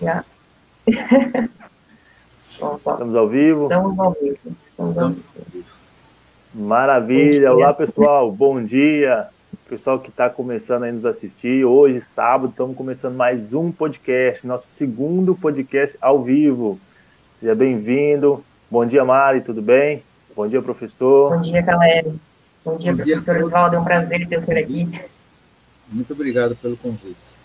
Já. Estamos ao vivo? Estamos ao vivo. Estamos ao vivo. Maravilha! Olá, pessoal. Bom dia. Pessoal que está começando a nos assistir. Hoje, sábado, estamos começando mais um podcast, nosso segundo podcast ao vivo. Seja bem-vindo. Bom dia, Mari, tudo bem? Bom dia, professor. Bom dia, galera. Bom dia, Bom professor dia, Oswaldo. É um prazer ter o senhor aqui. Muito obrigado pelo convite.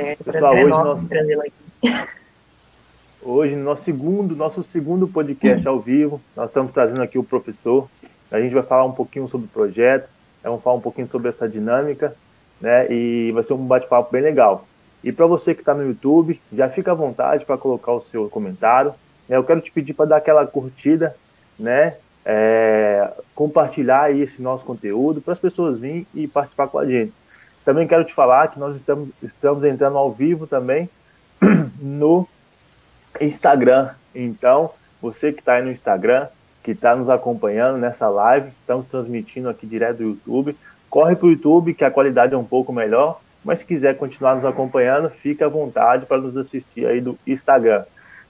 Certo, Pessoal, hoje nosso, aqui. Hoje, nosso segundo, nosso segundo podcast ao vivo, nós estamos trazendo aqui o professor. A gente vai falar um pouquinho sobre o projeto, vamos falar um pouquinho sobre essa dinâmica, né? E vai ser um bate-papo bem legal. E para você que está no YouTube, já fica à vontade para colocar o seu comentário. Né? Eu quero te pedir para dar aquela curtida, né? É, compartilhar esse nosso conteúdo para as pessoas virem e participar com a gente. Também quero te falar que nós estamos, estamos entrando ao vivo também no Instagram. Então, você que está aí no Instagram, que está nos acompanhando nessa live, estamos transmitindo aqui direto do YouTube. Corre para o YouTube, que a qualidade é um pouco melhor, mas se quiser continuar nos acompanhando, fique à vontade para nos assistir aí do Instagram.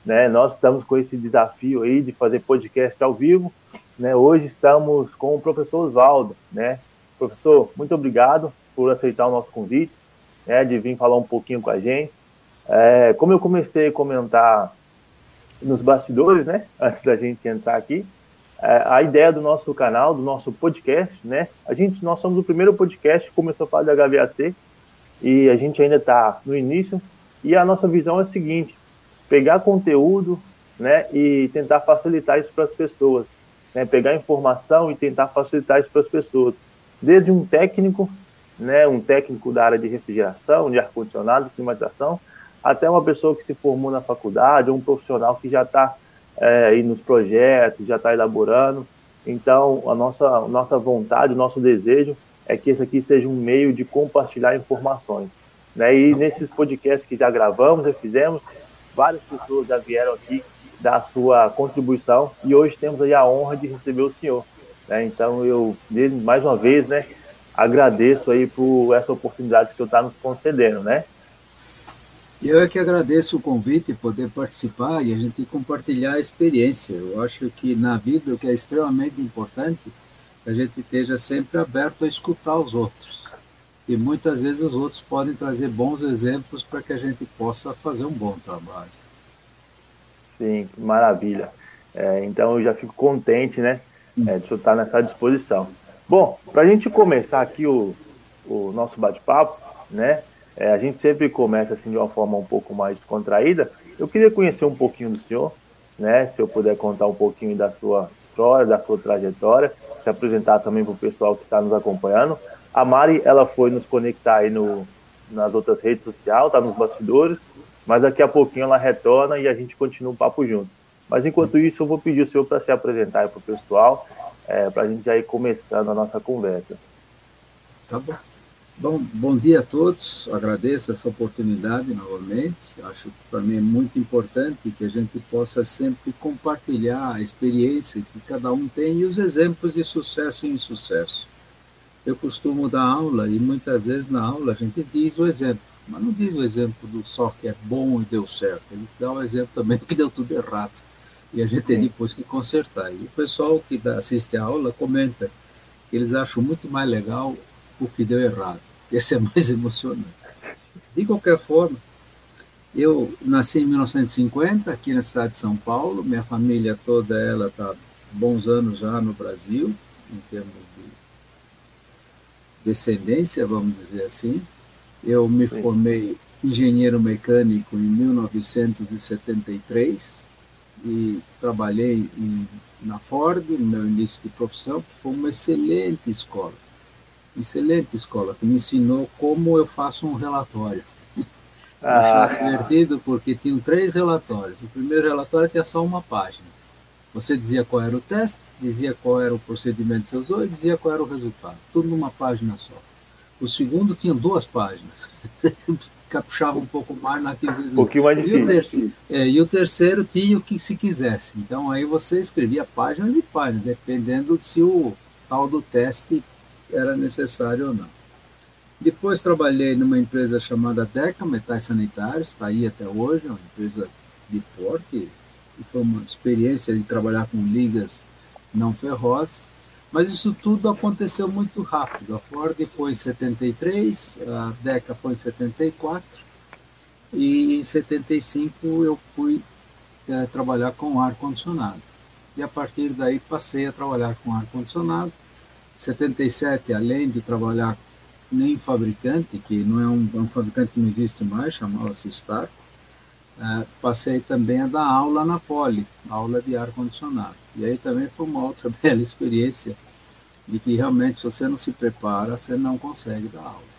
Né? Nós estamos com esse desafio aí de fazer podcast ao vivo. Né? Hoje estamos com o professor Oswaldo. Né? Professor, muito obrigado por aceitar o nosso convite, né, de vir falar um pouquinho com a gente. É, como eu comecei a comentar nos bastidores, né, antes da gente entrar aqui, é, a ideia do nosso canal, do nosso podcast, né, a gente, nós somos o primeiro podcast que começou a falar de HVAC e a gente ainda está no início e a nossa visão é a seguinte, pegar conteúdo, né, e tentar facilitar isso para as pessoas, né, pegar informação e tentar facilitar isso para as pessoas, desde um técnico né, um técnico da área de refrigeração, de ar-condicionado, climatização, até uma pessoa que se formou na faculdade, ou um profissional que já está é, aí nos projetos, já está elaborando. Então, a nossa, a nossa vontade, o nosso desejo é que esse aqui seja um meio de compartilhar informações. Né? E nesses podcasts que já gravamos, já fizemos, várias pessoas já vieram aqui dar sua contribuição e hoje temos aí a honra de receber o senhor. Né? Então, eu, mais uma vez, né, agradeço aí por essa oportunidade que eu está nos concedendo, né? Eu é que agradeço o convite, poder participar e a gente compartilhar a experiência. Eu acho que na vida o que é extremamente importante é a gente esteja sempre aberto a escutar os outros. E muitas vezes os outros podem trazer bons exemplos para que a gente possa fazer um bom trabalho. Sim, maravilha. É, então eu já fico contente, né, é, de estar nessa disposição. Bom, para a gente começar aqui o, o nosso bate-papo, né? É, a gente sempre começa assim de uma forma um pouco mais descontraída. Eu queria conhecer um pouquinho do senhor, né? Se eu puder contar um pouquinho da sua história, da sua trajetória, se apresentar também para o pessoal que está nos acompanhando. A Mari, ela foi nos conectar aí no, nas outras redes sociais, está nos bastidores, mas daqui a pouquinho ela retorna e a gente continua o papo junto. Mas enquanto isso, eu vou pedir o senhor para se apresentar para o pessoal é, para a gente já ir começando a nossa conversa. Tá bom. Bom, bom dia a todos, agradeço essa oportunidade novamente. Acho que para mim é muito importante que a gente possa sempre compartilhar a experiência que cada um tem e os exemplos de sucesso e insucesso. Eu costumo dar aula e muitas vezes na aula a gente diz o exemplo, mas não diz o exemplo do só que é bom e deu certo, ele dá o exemplo também que deu tudo errado e a gente tem depois que consertar. E o pessoal que assiste a aula comenta que eles acham muito mais legal o que deu errado. Esse é mais emocionante. De qualquer forma, eu nasci em 1950 aqui na cidade de São Paulo. Minha família toda ela está bons anos já no Brasil em termos de descendência, vamos dizer assim. Eu me formei engenheiro mecânico em 1973 e trabalhei em, na Ford, no meu início de profissão, que foi uma excelente escola. Excelente escola, que me ensinou como eu faço um relatório. Ah. Achei divertido porque tinham três relatórios. O primeiro relatório tinha só uma página. Você dizia qual era o teste, dizia qual era o procedimento que você usou e dizia qual era o resultado. Tudo numa página só. O segundo tinha duas páginas. capuchava um pouco mais naquilo Um pouquinho mais difícil. E o, terceiro, é, e o terceiro tinha o que se quisesse. Então aí você escrevia páginas e páginas, dependendo se o tal do teste era necessário ou não. Depois trabalhei numa empresa chamada Deca Metais Sanitários, está aí até hoje, é uma empresa de porte, e foi uma experiência de trabalhar com ligas não ferrosas, mas isso tudo aconteceu muito rápido. A Ford foi em 73, a Deca foi em 74, e em 75 eu fui é, trabalhar com ar-condicionado. E a partir daí passei a trabalhar com ar-condicionado. 77, além de trabalhar em fabricante, que não é um, é um fabricante que não existe mais, chamava-se Starco, é, passei também a dar aula na Poli, aula de ar-condicionado. E aí também foi uma outra bela experiência de que realmente se você não se prepara, você não consegue dar aula.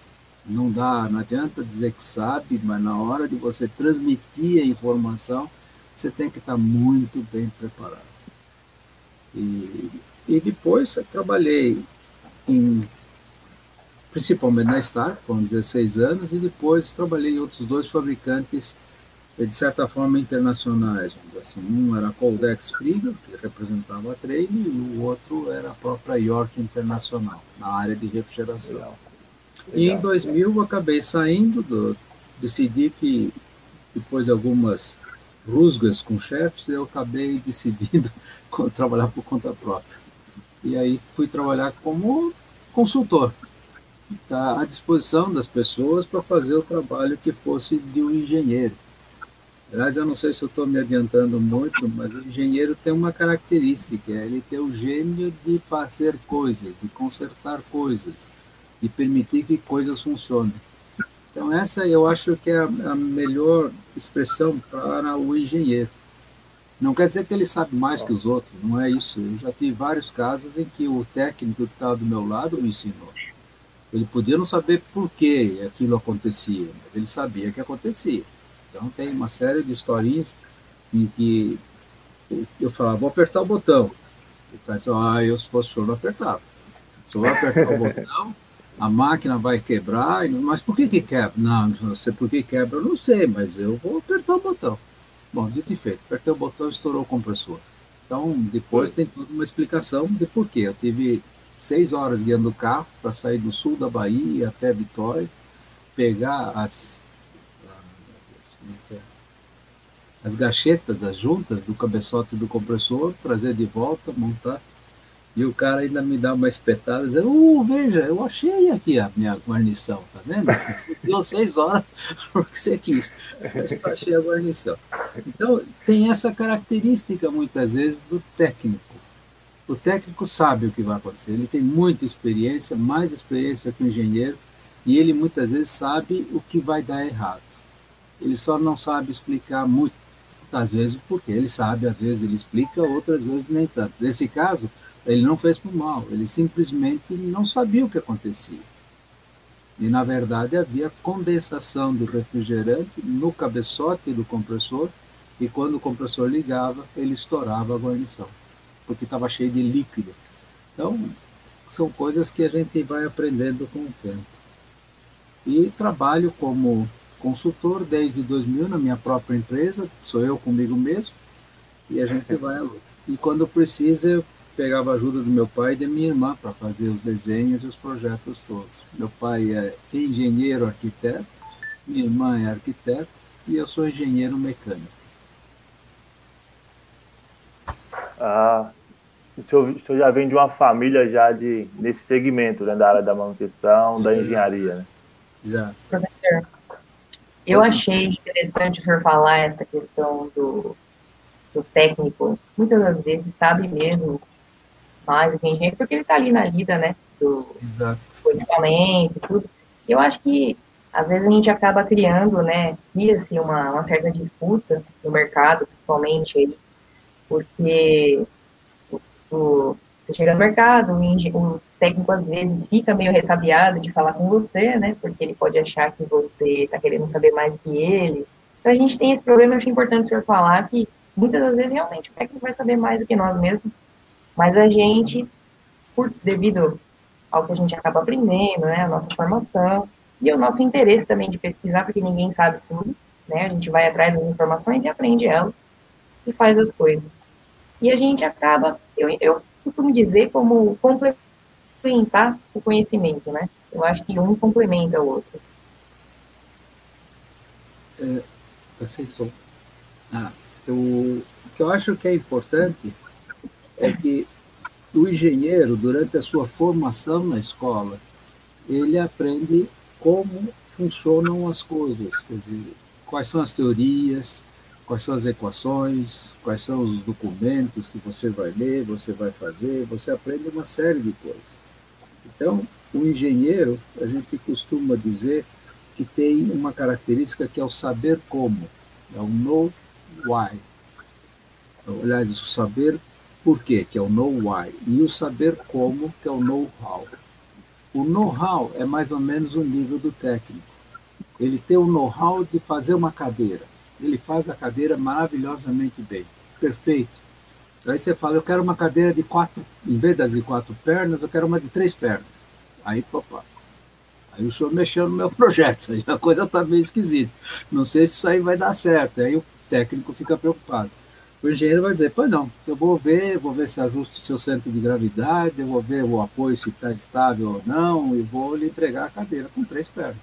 Não dá, não adianta dizer que sabe, mas na hora de você transmitir a informação, você tem que estar muito bem preparado. E, e depois trabalhei em, principalmente na Star, com 16 anos, e depois trabalhei em outros dois fabricantes de certa forma internacionais. Assim, um era a Coldex Friga, que representava a Trade, e o outro era a própria York Internacional, na área de refrigeração. Legal. E em 2000 eu acabei saindo, do, decidi que depois de algumas rusgas com chefes, eu acabei decidindo trabalhar por conta própria. E aí fui trabalhar como consultor, tá à disposição das pessoas para fazer o trabalho que fosse de um engenheiro. Aliás, eu não sei se eu estou me adiantando muito, mas o engenheiro tem uma característica, ele tem o gênio de fazer coisas, de consertar coisas, de permitir que coisas funcionem. Então, essa eu acho que é a, a melhor expressão para o engenheiro. Não quer dizer que ele sabe mais que os outros, não é isso. Eu já tive vários casos em que o técnico que estava do meu lado me ensinou. Ele podia não saber por que aquilo acontecia, mas ele sabia que acontecia. Então tem uma série de historinhas em que eu falava, vou apertar o botão. E o cara disse, ah, eu se fosse o senhor não apertava. Se eu apertar o botão, a máquina vai quebrar, mas por que que quebra? Não, não sei por que quebra, eu não sei, mas eu vou apertar o botão. Bom, dito e feito, apertei o botão e estourou o compressor. Então, depois tem toda uma explicação de por quê. Eu tive seis horas guiando o carro para sair do sul da Bahia até Vitória, pegar as as gachetas, as juntas do cabeçote do compressor, trazer de volta, montar. E o cara ainda me dá uma espetada, dizendo, uh, veja, eu achei aqui a minha guarnição, tá vendo? Você deu seis horas porque você quis, mas eu achei a guarnição. Então, tem essa característica, muitas vezes, do técnico. O técnico sabe o que vai acontecer, ele tem muita experiência, mais experiência que o engenheiro, e ele muitas vezes sabe o que vai dar errado. Ele só não sabe explicar muito, às vezes porque ele sabe, às vezes ele explica, outras vezes nem tanto. Nesse caso, ele não fez por mal, ele simplesmente não sabia o que acontecia. E, na verdade, havia condensação do refrigerante no cabeçote do compressor, e quando o compressor ligava, ele estourava a guarnição, porque estava cheio de líquido. Então, são coisas que a gente vai aprendendo com o tempo. E trabalho como consultor desde 2000 na minha própria empresa, sou eu comigo mesmo, e a gente vai à luta. E quando precisa, eu pegava a ajuda do meu pai e da minha irmã para fazer os desenhos e os projetos todos. Meu pai é engenheiro arquiteto, minha irmã é arquiteta e eu sou engenheiro mecânico. Ah, o senhor, o senhor já vem de uma família já de, nesse segmento, né, da área da manutenção, da engenharia, né? Já. Professor, eu achei interessante o senhor falar essa questão do, do técnico. Muitas das vezes sabe mesmo mais do que engenheiro, porque ele está ali na lida, né? Do, do equipamento, tudo. Eu acho que às vezes a gente acaba criando, né? Cria-se uma, uma certa disputa no mercado, principalmente aí, porque o, o, você chega no mercado, o, técnico às vezes fica meio ressabiado de falar com você, né? Porque ele pode achar que você está querendo saber mais que ele. Então a gente tem esse problema, eu acho importante o senhor falar que muitas das vezes realmente o técnico vai saber mais do que nós mesmos, mas a gente, por, devido ao que a gente acaba aprendendo, né, a nossa formação e o nosso interesse também de pesquisar, porque ninguém sabe tudo, né? A gente vai atrás das informações e aprende elas e faz as coisas. E a gente acaba, eu, eu costumo dizer como complementar o conhecimento, né? Eu acho que um complementa o outro. É, som. Ah, eu, o que eu acho que é importante é que o engenheiro, durante a sua formação na escola, ele aprende como funcionam as coisas, quer dizer, quais são as teorias, quais são as equações, quais são os documentos que você vai ler, você vai fazer, você aprende uma série de coisas. Então, o engenheiro, a gente costuma dizer que tem uma característica que é o saber como, é o know why. Aliás, o saber por quê, que é o know why, e o saber como, que é o know-how. O know-how é mais ou menos o nível do técnico. Ele tem o know-how de fazer uma cadeira. Ele faz a cadeira maravilhosamente bem, perfeito. Aí você fala, eu quero uma cadeira de quatro, em vez das de quatro pernas, eu quero uma de três pernas. Aí, opa, Aí o senhor mexeu no meu projeto, aí a coisa está meio esquisita. Não sei se isso aí vai dar certo. Aí o técnico fica preocupado. O engenheiro vai dizer, pois não, eu vou ver, vou ver se ajusta o seu centro de gravidade, eu vou ver o apoio se está estável ou não, e vou lhe entregar a cadeira com três pernas.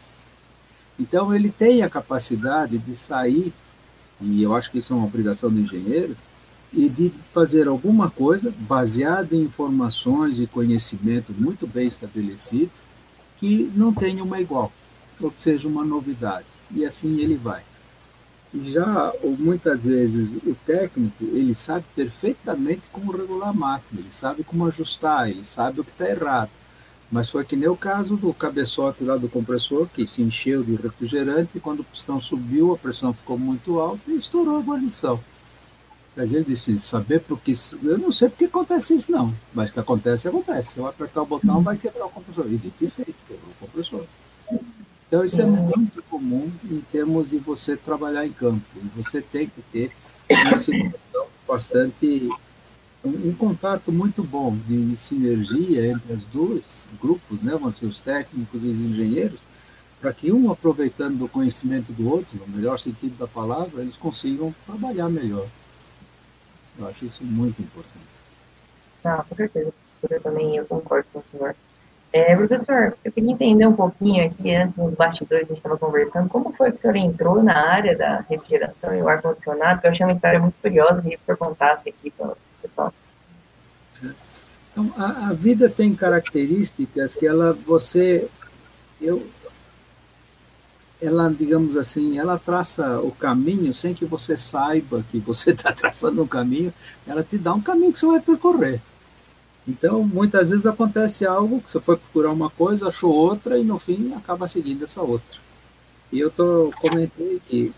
Então ele tem a capacidade de sair, e eu acho que isso é uma obrigação do engenheiro, e de fazer alguma coisa baseada em informações e conhecimento muito bem estabelecido, que não tenha uma igual, ou que seja uma novidade. E assim ele vai. E já, ou muitas vezes, o técnico, ele sabe perfeitamente como regular a máquina, ele sabe como ajustar, ele sabe o que está errado. Mas foi que nem o caso do cabeçote lá do compressor, que se encheu de refrigerante, e quando o pistão subiu, a pressão ficou muito alta e estourou a guarnição. Mas ele disse, saber porque. Eu não sei porque acontece isso, não. Mas que acontece, acontece. Se eu apertar o botão, vai quebrar o compressor. E de que feito, quebrou o compressor. Então, isso é muito comum em termos de você trabalhar em campo. Você tem que ter uma situação bastante. Um, contato muito bom de sinergia entre os dois grupos, né, vão ser os técnicos e os engenheiros, para que um aproveitando do conhecimento do outro, no melhor sentido da palavra, eles consigam trabalhar melhor. Eu acho isso muito importante. Ah, com certeza. Eu também eu concordo com o senhor. É, professor, eu queria entender um pouquinho aqui, antes nos bastidores a gente estava conversando, como foi que o senhor entrou na área da refrigeração e o ar-condicionado, eu achei uma história muito curiosa, queria que o senhor contasse aqui para Então, a, a, vida tem características que ela, você, eu, ela, digamos assim, ela traça o caminho sem que você saiba que você está traçando um caminho, ela te dá um caminho que você vai percorrer. Então, muitas vezes acontece algo que você foi procurar uma coisa, achou outra e no fim acaba seguindo essa outra. E eu tô, comentei que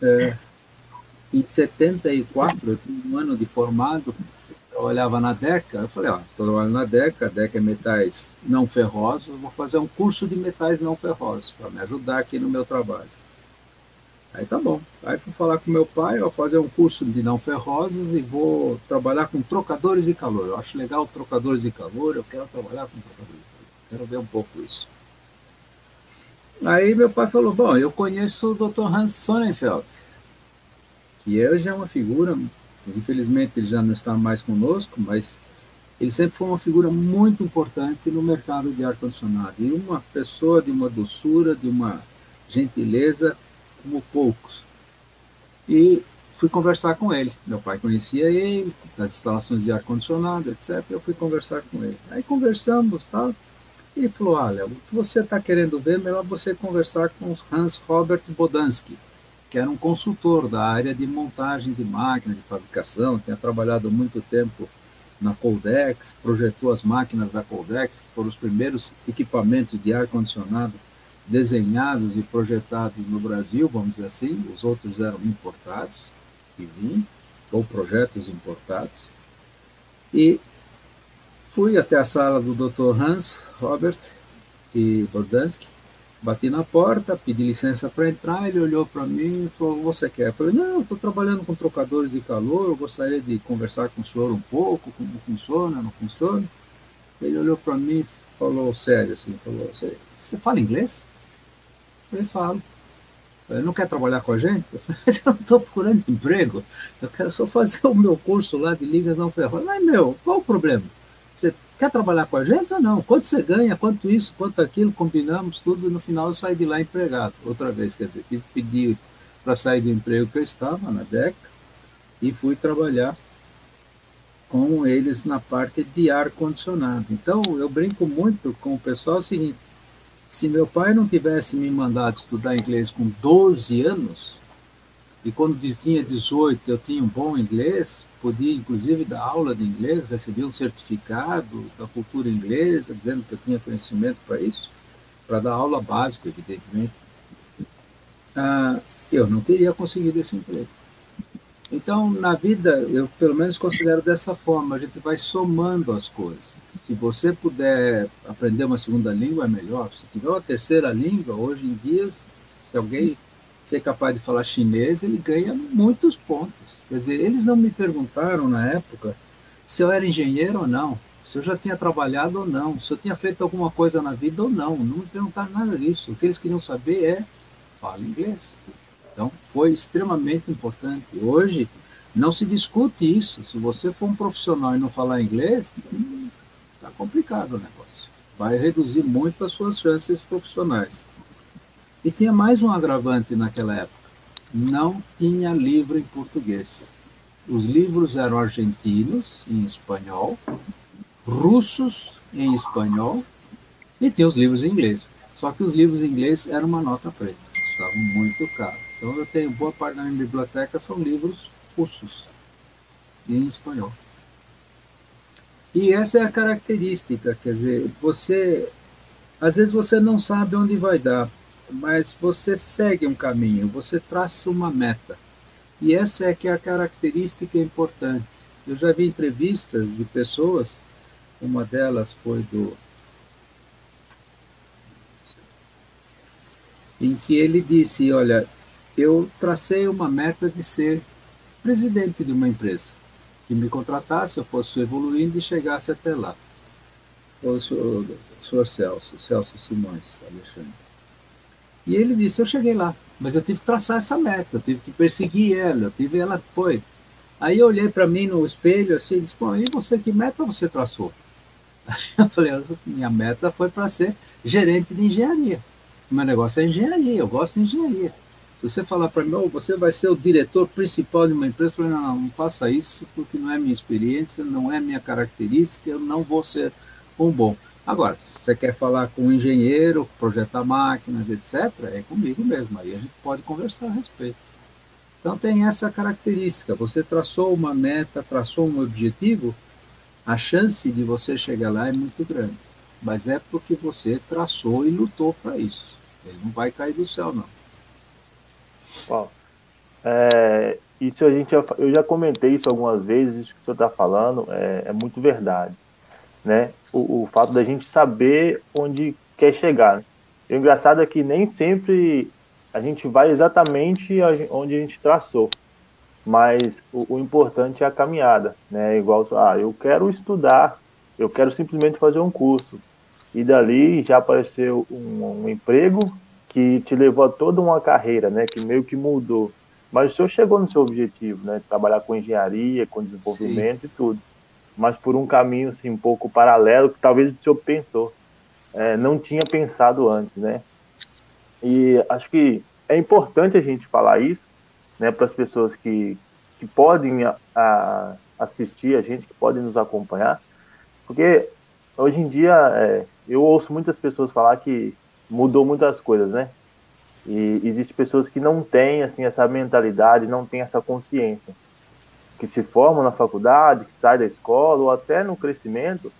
é, em 74, eu tinha um ano de formado, trabalhava na DECA, eu falei, ó, estou trabalhando na DECA, a DECA é metais não ferrosos, vou fazer um curso de metais não ferrosos para me ajudar aqui no meu trabalho. Aí tá bom. Aí fui falar com meu pai, vou fazer um curso de não ferrosos e vou trabalhar com trocadores de calor. Eu acho legal trocadores de calor, eu quero trabalhar com trocadores de calor. Quero ver um pouco isso. Aí meu pai falou, bom, eu conheço o Dr. Hans Sonnenfeld, que hoje é uma figura Infelizmente ele já não está mais conosco, mas ele sempre foi uma figura muito importante no mercado de ar-condicionado e uma pessoa de uma doçura, de uma gentileza como poucos. E fui conversar com ele. Meu pai conhecia ele, das instalações de ar-condicionado, etc. Eu fui conversar com ele. Aí conversamos, tal. E ele falou: Olha, o que você está querendo ver, melhor você conversar com Hans Robert Bodansky que era um consultor da área de montagem de máquinas de fabricação, tinha trabalhado muito tempo na Coldex, projetou as máquinas da Coldex, que foram os primeiros equipamentos de ar-condicionado desenhados e projetados no Brasil, vamos dizer assim, os outros eram importados, que vinham, ou projetos importados. E fui até a sala do Dr. Hans Robert e Bordansky, Bati na porta, pedi licença para entrar, ele olhou para mim e falou, você quer? Eu falei, não, estou trabalhando com trocadores de calor, eu gostaria de conversar com o senhor um pouco, como funciona, não funciona. Ele olhou para mim e falou sério assim, falou, você, fala inglês? Eu falei, falo. Ele não quer trabalhar com a gente? Eu falei, mas eu não estou procurando emprego, eu quero só fazer o meu curso lá de ligas não ferro. Mas, meu, qual o problema? Você quer trabalhar com a gente ou não? Quanto você ganha, quanto isso, quanto aquilo, combinamos tudo, e no final eu saí de lá empregado, outra vez, quer dizer, tive que pedir para sair do emprego que eu estava na DECA e fui trabalhar com eles na parte de ar-condicionado. Então, eu brinco muito com o pessoal o seguinte, se meu pai não tivesse me mandado estudar inglês com 12 anos, e quando tinha 18 eu tinha um bom inglês, podia inclusive dar aula de inglês, receber um certificado da cultura inglesa, dizendo que eu tinha conhecimento para isso, para dar aula básica, evidentemente, ah, eu não teria conseguido esse emprego. Então, na vida, eu pelo menos considero dessa forma, a gente vai somando as coisas. Se você puder aprender uma segunda língua, é melhor. Se tiver uma terceira língua, hoje em dia, se alguém ser capaz de falar chinês, ele ganha muitos pontos. Quer dizer, eles não me perguntaram na época se eu era engenheiro ou não, se eu já tinha trabalhado ou não, se eu tinha feito alguma coisa na vida ou não. Não me perguntaram nada disso. O que eles queriam saber é, fala inglês. Então, foi extremamente importante. Hoje, não se discute isso. Se você for um profissional e não falar inglês, está complicado o negócio. Vai reduzir muito as suas chances profissionais. E tinha mais um agravante naquela época. Não tinha livro em português. Os livros eram argentinos, em espanhol, russos, em espanhol, e tinha os livros em inglês. Só que os livros em inglês eram uma nota preta, estavam muito caros. Então eu tenho boa parte da minha biblioteca são livros russos, em espanhol. E essa é a característica, quer dizer, você às vezes você não sabe onde vai dar, mas você segue um caminho, você traça uma meta. E essa é que é a característica importante. Eu já vi entrevistas de pessoas, uma delas foi do em que ele disse, olha, eu tracei uma meta de ser presidente de uma empresa que me contratasse, eu fosse evoluindo e chegasse até lá. O senhor, o senhor Celso, Celso Simões Alexandre. E ele disse, eu cheguei lá, mas eu tive que traçar essa meta, eu tive que perseguir ela, eu tive ela foi. Aí eu olhei para mim no espelho assim e disse, bom, e você, que meta você traçou? Aí eu falei, minha meta foi para ser gerente de engenharia. Meu negócio é engenharia, eu gosto de engenharia. Se você falar para mim, oh, você vai ser o diretor principal de uma empresa, eu falei, não, não, faça isso, porque não é minha experiência, não é minha característica, eu não vou ser um bom. Agora, se você quer falar com um engenheiro, projetar máquinas, etc., é comigo mesmo, aí a gente pode conversar a respeito. Então tem essa característica, você traçou uma meta, traçou um objetivo, a chance de você chegar lá é muito grande. Mas é porque você traçou e lutou para isso. Ele não vai cair do céu, não. É, isso a gente, eu já comentei isso algumas vezes, isso que o senhor está falando é, é, muito verdade, né? O, o, fato da gente saber onde quer chegar. O engraçado é que nem sempre a gente vai exatamente onde a gente traçou, mas o, o importante é a caminhada, né? Igual, ah, eu quero estudar, eu quero simplesmente fazer um curso, e dali já apareceu um, um emprego que te levou a toda uma carreira, né, que meio que mudou. Mas o senhor chegou no seu objetivo, né, trabalhar com engenharia, com desenvolvimento Sim. e tudo. Mas por um caminho assim um pouco paralelo que talvez o senhor pensou, é, não tinha pensado antes, né? E acho que é importante a gente falar isso, né, para as pessoas que, que podem a, a, assistir a gente, que podem nos acompanhar, porque hoje em dia é, eu ouço muitas pessoas falar que mudou muitas coisas, né? E existem pessoas que não têm assim essa mentalidade, não têm essa consciência, que se formam na faculdade, que saem da escola ou até no crescimento,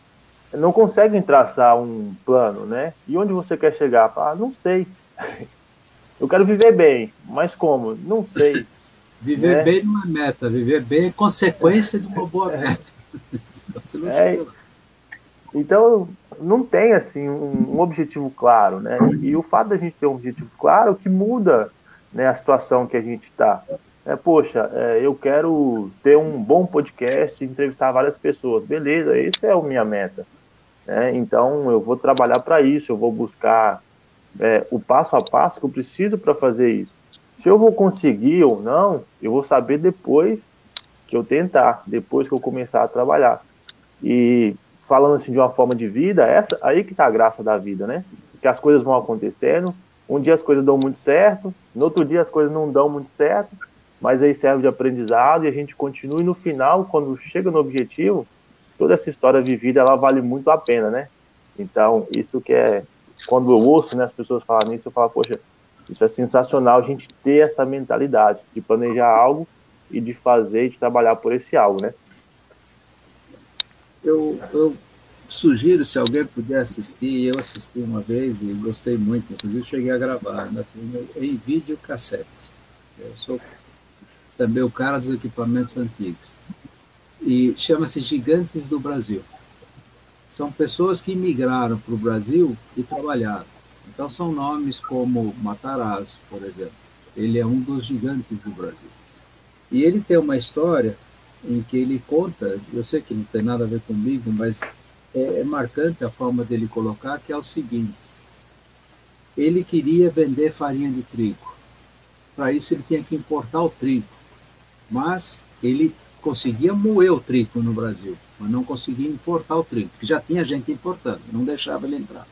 não conseguem traçar um plano, né? E onde você quer chegar? Ah, não sei. Eu quero viver bem, mas como? Não sei. Viver né? bem não é meta, viver bem é consequência de uma boa meta. é, então, não tem assim um, um, objetivo claro, né? E o fato da gente ter um objetivo claro que muda né, a situação que a gente está. É, poxa, é, eu quero ter um bom podcast, entrevistar várias pessoas. Beleza, esse é a minha meta. Né? Então, eu vou trabalhar para isso, eu vou buscar é, o passo a passo que eu preciso para fazer isso. Se eu vou conseguir ou não, eu vou saber depois que eu tentar, depois que eu começar a trabalhar. E falando assim de uma forma de vida, essa aí que tá a graça da vida, né? Que as coisas vão acontecendo, um dia as coisas dão muito certo, no outro dia as coisas não dão muito certo, mas aí serve de aprendizado e a gente continua e no final, quando chega no objetivo, toda essa história vivida ela vale muito a pena, né? Então, isso que é quando eu ouço né, as pessoas falarem isso, eu falo, poxa, isso é sensacional a gente ter essa mentalidade de planejar algo e de fazer e de trabalhar por esse algo, né? Eu, eu sugiro, se alguém puder assistir, eu assisti uma vez e gostei muito, inclusive cheguei a gravar né, em vídeo cassete. Eu sou também o cara dos equipamentos antigos. E chama-se Gigantes do Brasil. São pessoas que migraram para o Brasil e trabalharam. Então são nomes como Matarazzo, por exemplo. Ele é um dos gigantes do Brasil. E ele tem uma história em que ele conta, eu sei que não tem nada a ver comigo, mas é, é marcante a forma dele colocar, que é o seguinte: ele queria vender farinha de trigo. Para isso ele tinha que importar o trigo. Mas ele conseguia moer o trigo no Brasil, mas não conseguia importar o trigo, porque já tinha gente importando, não deixava ele entrar.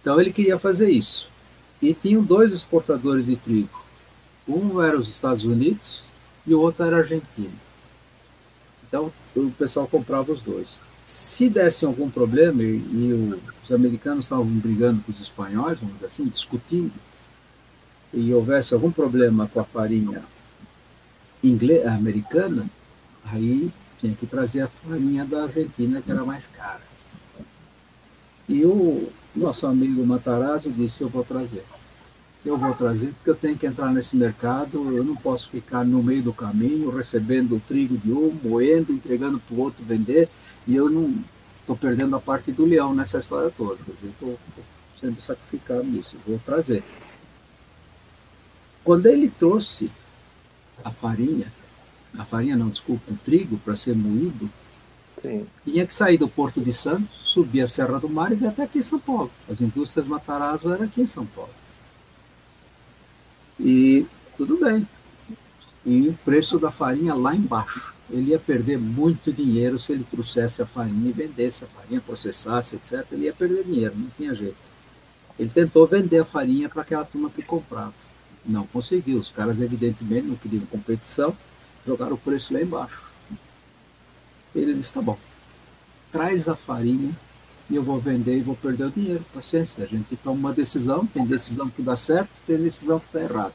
Então ele queria fazer isso. E tinham dois exportadores de trigo. Um era os Estados Unidos e o outro era a Argentina. Então o pessoal comprava os dois se desse algum problema, e, e os americanos estavam brigando com os espanhóis, vamos dizer assim, discutindo, e houvesse algum problema com a farinha americana, aí tinha que trazer a farinha da Argentina, que era mais cara. E o nosso amigo Matarazzo disse: Eu vou trazer. Eu vou trazer, porque eu tenho que entrar nesse mercado, eu não posso ficar no meio do caminho recebendo o trigo de um, moendo, entregando para o outro vender e eu não estou perdendo a parte do leão nessa história toda. Eu estou sendo sacrificado nisso. Vou trazer. Quando ele trouxe a farinha, a farinha não, desculpa, o trigo para ser moído, Sim. tinha que sair do Porto de Santos, subir a Serra do Mar e vir até aqui em São Paulo. As indústrias Matarazzo eram aqui em São Paulo. E tudo bem. E o preço da farinha lá embaixo ele ia perder muito dinheiro se ele trouxesse a farinha e vendesse a farinha, processasse, etc. Ele ia perder dinheiro, não tinha jeito. Ele tentou vender a farinha para aquela turma que comprava. Não conseguiu. Os caras, evidentemente, não queriam competição, jogaram o preço lá embaixo. Ele disse: tá bom, traz a farinha e eu vou vender e vou perder o dinheiro. Paciência, a gente toma uma decisão, tem decisão que dá certo, tem decisão que está errado.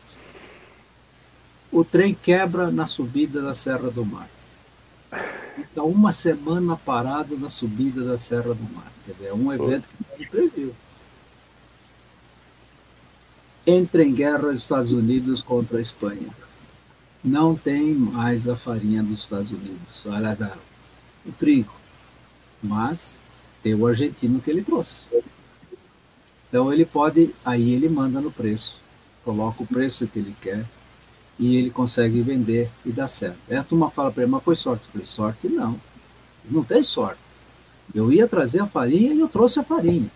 O trem quebra na subida da Serra do Mar. Fica uma semana parado na subida da Serra do Mar. Quer dizer, é um evento que não previu. Entra em guerra os Estados Unidos contra a Espanha. Não tem mais a farinha dos Estados Unidos, aliás, o trigo. Mas tem o argentino que ele trouxe. Então ele pode, aí ele manda no preço, coloca o preço que ele quer, e ele consegue vender e dá certo. Aí a turma fala para ele, mas foi sorte? Eu falei, sorte não. Não tem sorte. Eu ia trazer a farinha e eu trouxe a farinha.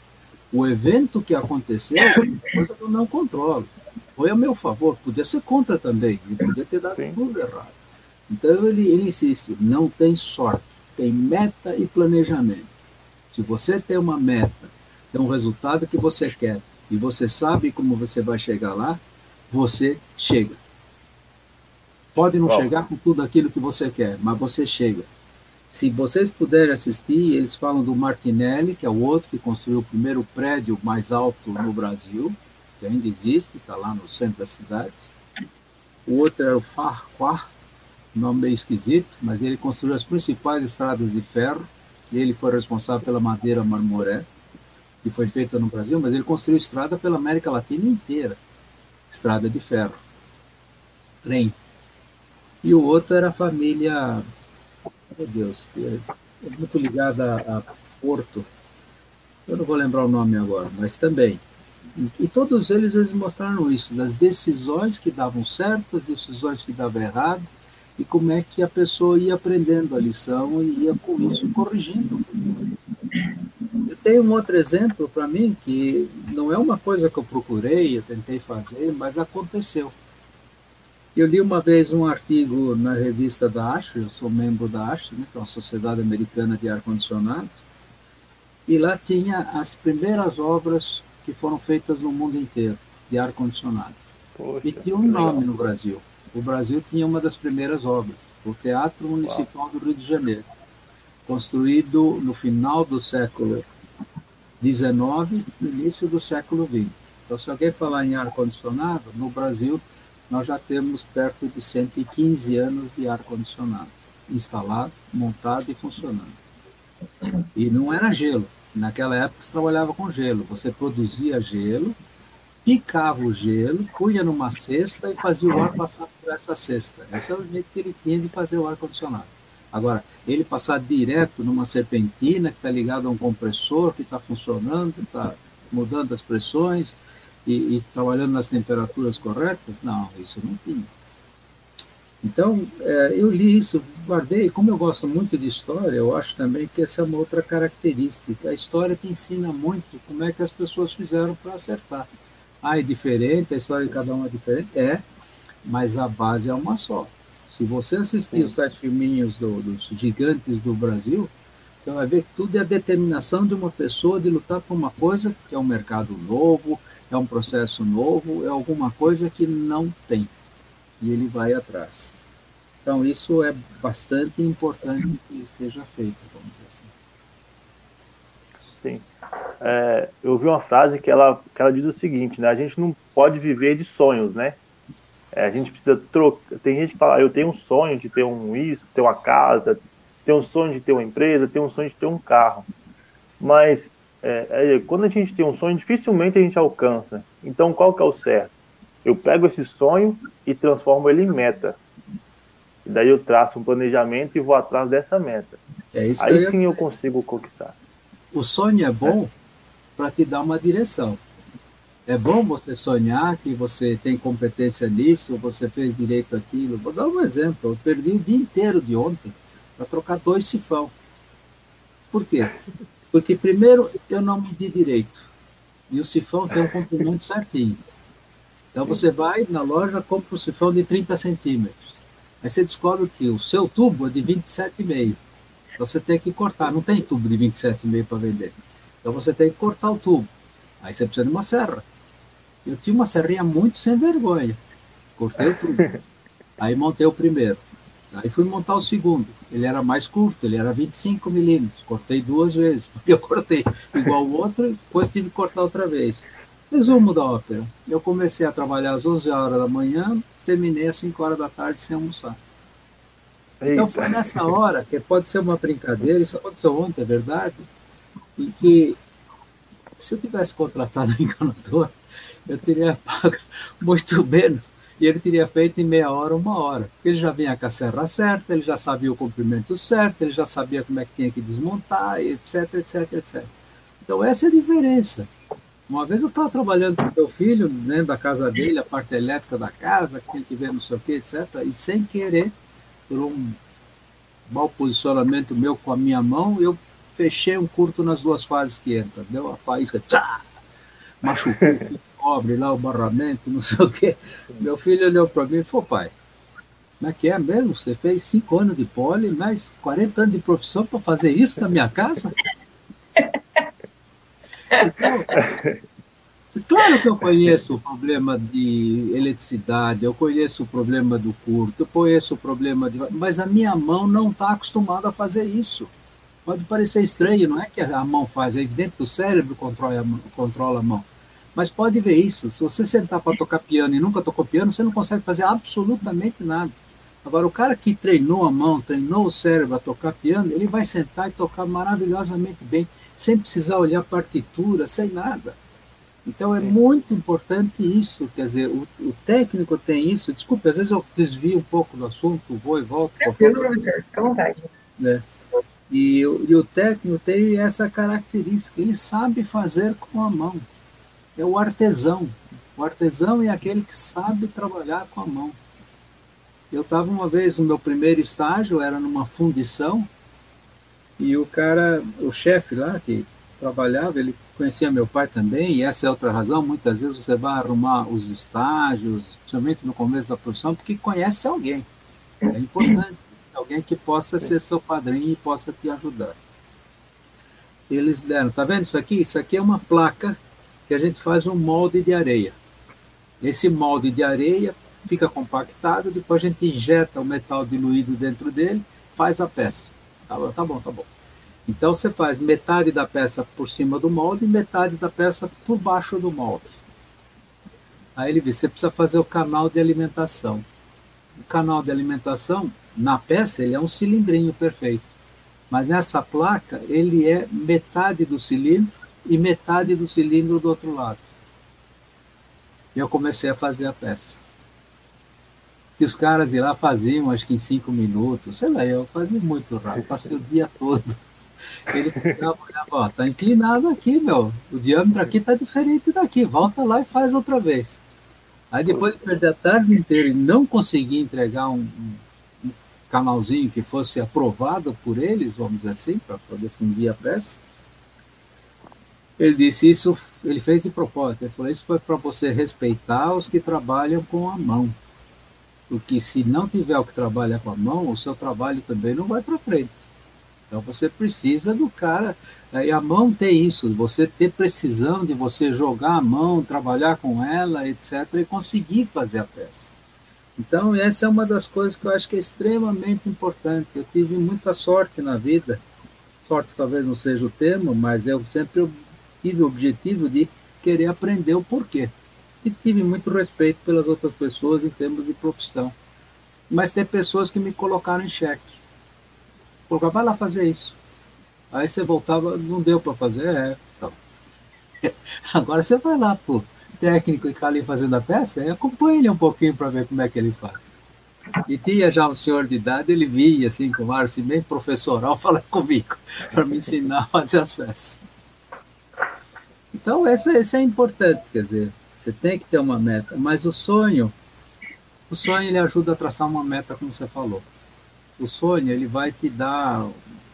O evento que aconteceu é coisa que eu não controlo. Foi a meu favor, podia ser contra também, ele podia ter dado Sim. tudo errado. Então ele, ele insiste, não tem sorte, tem meta e planejamento. Se você tem uma meta, tem um resultado que você quer e você sabe como você vai chegar lá, você chega. Pode não Bom. chegar com tudo aquilo que você quer, mas você chega. Se vocês puderem assistir, eles falam do Martinelli, que é o outro que construiu o primeiro prédio mais alto no Brasil, que ainda existe, está lá no centro da cidade. O outro era o Farquhar, nome meio esquisito, mas ele construiu as principais estradas de ferro, e ele foi responsável pela madeira marmoré, que foi feita no Brasil, mas ele construiu estrada pela América Latina inteira, estrada de ferro, trem e o outro era a família, meu Deus, é muito ligada a, Porto, eu não vou lembrar o nome agora, mas também. E, e todos eles, eles mostraram isso, das decisões que davam certo, as decisões que davam errado, e como é que a pessoa ia aprendendo a lição e ia com isso corrigindo. Eu tenho um outro exemplo para mim que não é uma coisa que eu procurei, eu tentei fazer, mas aconteceu. Eu li uma vez um artigo na revista da ASHRAE, eu sou membro da ASHRAE, né, que é uma Sociedade Americana de Ar-Condicionado, e lá tinha as primeiras obras que foram feitas no mundo inteiro de ar-condicionado. E tinha um nome no Brasil. O Brasil tinha uma das primeiras obras, o Teatro Municipal do Rio de Janeiro, construído no final do século XIX, no início do século XX. Então, se alguém falar em ar-condicionado, no Brasil nós já temos perto de 115 anos de ar-condicionado instalado, montado e funcionando. E não era gelo. Naquela época se trabalhava com gelo. Você produzia gelo, picava o gelo, punha numa cesta e fazia o ar passar por essa cesta. Esse é o jeito que ele tinha de fazer o ar-condicionado. Agora, ele passar direto numa serpentina que está ligado a um compressor que está funcionando, está mudando as pressões, e, e trabalhando nas temperaturas corretas? Não, isso não tinha. Então, é, eu li isso, guardei. Como eu gosto muito de história, eu acho também que essa é uma outra característica. A história te ensina muito como é que as pessoas fizeram para acertar. Ah, é diferente, a história de cada um é diferente? É, mas a base é uma só. Se você assistir Sim. os sete filminhos do, dos gigantes do Brasil, você vai ver que tudo é a determinação de uma pessoa de lutar por uma coisa que é um mercado novo, é um processo novo, é alguma coisa que não tem. E ele vai atrás. Então, isso é bastante importante que seja feito, vamos dizer assim. Sim. É, eu ouvi uma frase que ela, que ela diz o seguinte, né? A gente não pode viver de sonhos, né? É, a gente precisa trocar. Tem gente que fala, ah, eu tenho um sonho de ter um isso, ter uma casa, ter um sonho de ter uma empresa, ter um sonho de ter um carro. Mas é, é, quando a gente tem um sonho, dificilmente a gente alcança. Então, qual que é o certo? Eu pego esse sonho e transformo ele em meta. E daí eu traço um planejamento e vou atrás dessa meta. É isso Aí eu sim eu consigo conquistar. O sonho é bom para te dar uma direção. É bom você sonhar que você tem competência nisso, você fez direito aquilo. Vou dar um exemplo. Eu perdi o dia inteiro de ontem para trocar dois sifão. Por quê? Porque, primeiro, eu não medi direito. E o sifão tem um comprimento certinho. Então, você vai na loja, compra um sifão de 30 centímetros. Aí você descobre que o seu tubo é de 27,5. Então, você tem que cortar. Não tem tubo de 27,5 para vender. Então, você tem que cortar o tubo. Aí você precisa de uma serra. Eu tinha uma serrinha muito sem vergonha. Cortei o tubo. Aí montei o primeiro. Aí fui montar o segundo. Ele era mais curto, ele era 25 milímetros. Cortei duas vezes, porque eu cortei igual o outro, depois tive que cortar outra vez. Resumo da ópera. Eu comecei a trabalhar às 11 horas da manhã, terminei às 5 horas da tarde sem almoçar. Eita. Então foi nessa hora, que pode ser uma brincadeira, isso aconteceu ontem, é verdade, e que se eu tivesse contratado um encanador, eu teria pago muito menos e ele teria feito em meia hora, uma hora. Ele já vinha com a serra certa, ele já sabia o comprimento certo, ele já sabia como é que tinha que desmontar, etc, etc, etc. Então essa é a diferença. Uma vez eu estava trabalhando com meu filho, dentro da casa dele, a parte elétrica da casa, que tem que ver não sei o que, etc. E sem querer, por um mau posicionamento meu com a minha mão, eu fechei um curto nas duas fases que entra. Deu a faísca, tchá, machucou cobre lá, o barramento, não sei o quê. Meu filho olhou para mim e falou, pai, como é que é mesmo? Você fez cinco anos de poli, mais 40 anos de profissão para fazer isso na minha casa? Então, claro que eu conheço o problema de eletricidade, eu conheço o problema do curto, eu conheço o problema de. Mas a minha mão não está acostumada a fazer isso. Pode parecer estranho, não é que a mão faz, é dentro do cérebro controla, controla a mão. Mas pode ver isso. Se você sentar para tocar piano e nunca tocou piano, você não consegue fazer absolutamente nada. Agora, o cara que treinou a mão, treinou o cérebro a tocar piano, ele vai sentar e tocar maravilhosamente bem, sem precisar olhar partitura, sem nada. Então é muito importante isso, quer dizer, o, o técnico tem isso. Desculpe, às vezes eu desvio um pouco do assunto, vou e volto. Tranquilo, professor, fica à vontade. É. E, e o técnico tem essa característica, ele sabe fazer com a mão é o artesão. O artesão é aquele que sabe trabalhar com a mão. Eu estava uma vez no meu primeiro estágio, era numa fundição, e o cara, o chefe lá, que trabalhava, ele conhecia meu pai também, e essa é outra razão, muitas vezes você vai arrumar os estágios, principalmente no começo da profissão, porque conhece alguém. É importante, alguém que possa ser seu padrinho e possa te ajudar. Eles deram, tá vendo isso aqui? Isso aqui é uma placa que a gente faz um molde de areia. Esse molde de areia fica compactado, depois a gente injeta o metal diluído dentro dele, faz a peça. Tá bom, tá bom, tá bom. Então você faz metade da peça por cima do molde e metade da peça por baixo do molde. Aí ele diz, você precisa fazer o canal de alimentação. O canal de alimentação, na peça, ele é um cilindrinho perfeito. Mas nessa placa, ele é metade do cilindro e metade do cilindro do outro lado. E eu comecei a fazer a peça. Que os caras de lá faziam, acho que em cinco minutos, sei lá, eu fazia muito rápido, passei o dia todo. Ele olhava, ó, tá inclinado aqui, meu. O diâmetro aqui tá diferente daqui. Volta lá e faz outra vez. Aí depois de perder a tarde inteira e não conseguir entregar um, um canalzinho que fosse aprovado por eles, vamos dizer assim, para poder fundir a peça, ele disse isso, ele fez de propósito. Ele falou: Isso foi para você respeitar os que trabalham com a mão. Porque se não tiver o que trabalha com a mão, o seu trabalho também não vai para frente. Então você precisa do cara. E a mão tem isso, você ter precisão de você jogar a mão, trabalhar com ela, etc., e conseguir fazer a peça. Então, essa é uma das coisas que eu acho que é extremamente importante. Eu tive muita sorte na vida, sorte talvez não seja o termo, mas eu sempre tive o objetivo de querer aprender o porquê. E tive muito respeito pelas outras pessoas em termos de profissão. Mas tem pessoas que me colocaram em xeque. Colocaram, vai lá fazer isso. Aí você voltava, não deu para fazer, é. Então. Agora você vai lá, pô, técnico e ficar ali fazendo a peça, e acompanha ele um pouquinho para ver como é que ele faz. E tinha já um senhor de idade, ele vinha assim com o assim, bem professoral, falar comigo, para me ensinar a fazer as peças. Então, essa, essa é importante, quer dizer, você tem que ter uma meta, mas o sonho, o sonho ele ajuda a traçar uma meta, como você falou. O sonho ele vai te dar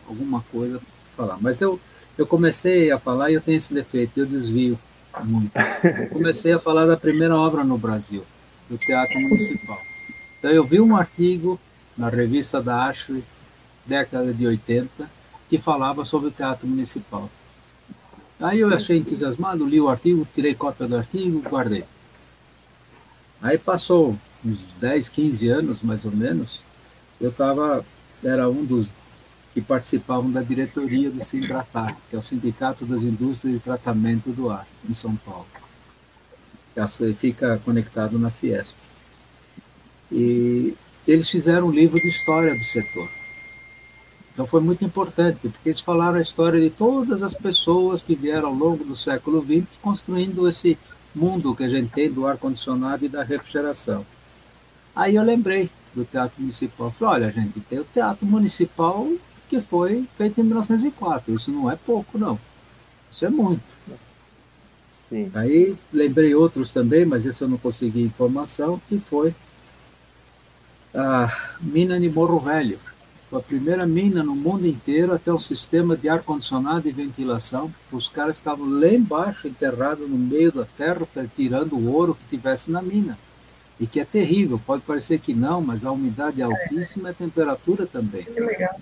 alguma coisa para falar. Mas eu, eu comecei a falar e eu tenho esse defeito, eu desvio muito. Eu comecei a falar da primeira obra no Brasil, do Teatro Municipal. Então eu vi um artigo na revista da Ashley, década de 80, que falava sobre o Teatro Municipal. Aí eu achei entusiasmado, li o artigo, tirei cópia do artigo, guardei. Aí passou uns 10, 15 anos, mais ou menos, eu estava, era um dos que participavam da diretoria do Sintratar, que é o Sindicato das Indústrias de Tratamento do Ar, em São Paulo. Essa fica conectado na Fiesp. E eles fizeram um livro de história do setor. Então foi muito importante, porque eles falaram a história de todas as pessoas que vieram ao longo do século XX construindo esse mundo que a gente tem do ar-condicionado e da refrigeração. Aí eu lembrei do Teatro Municipal. Eu falei, olha, gente, tem o Teatro Municipal que foi feito em 1904. Isso não é pouco, não. Isso é muito. Sim. Aí lembrei outros também, mas esse eu não consegui informação, que foi a mina de Morro Velho foi a primeira mina no mundo inteiro a ter um sistema de ar-condicionado e ventilação. Os caras estavam lá embaixo, enterrados no meio da terra, tirando o ouro que tivesse na mina. E que é terrível, pode parecer que não, mas a umidade é altíssima e a temperatura também.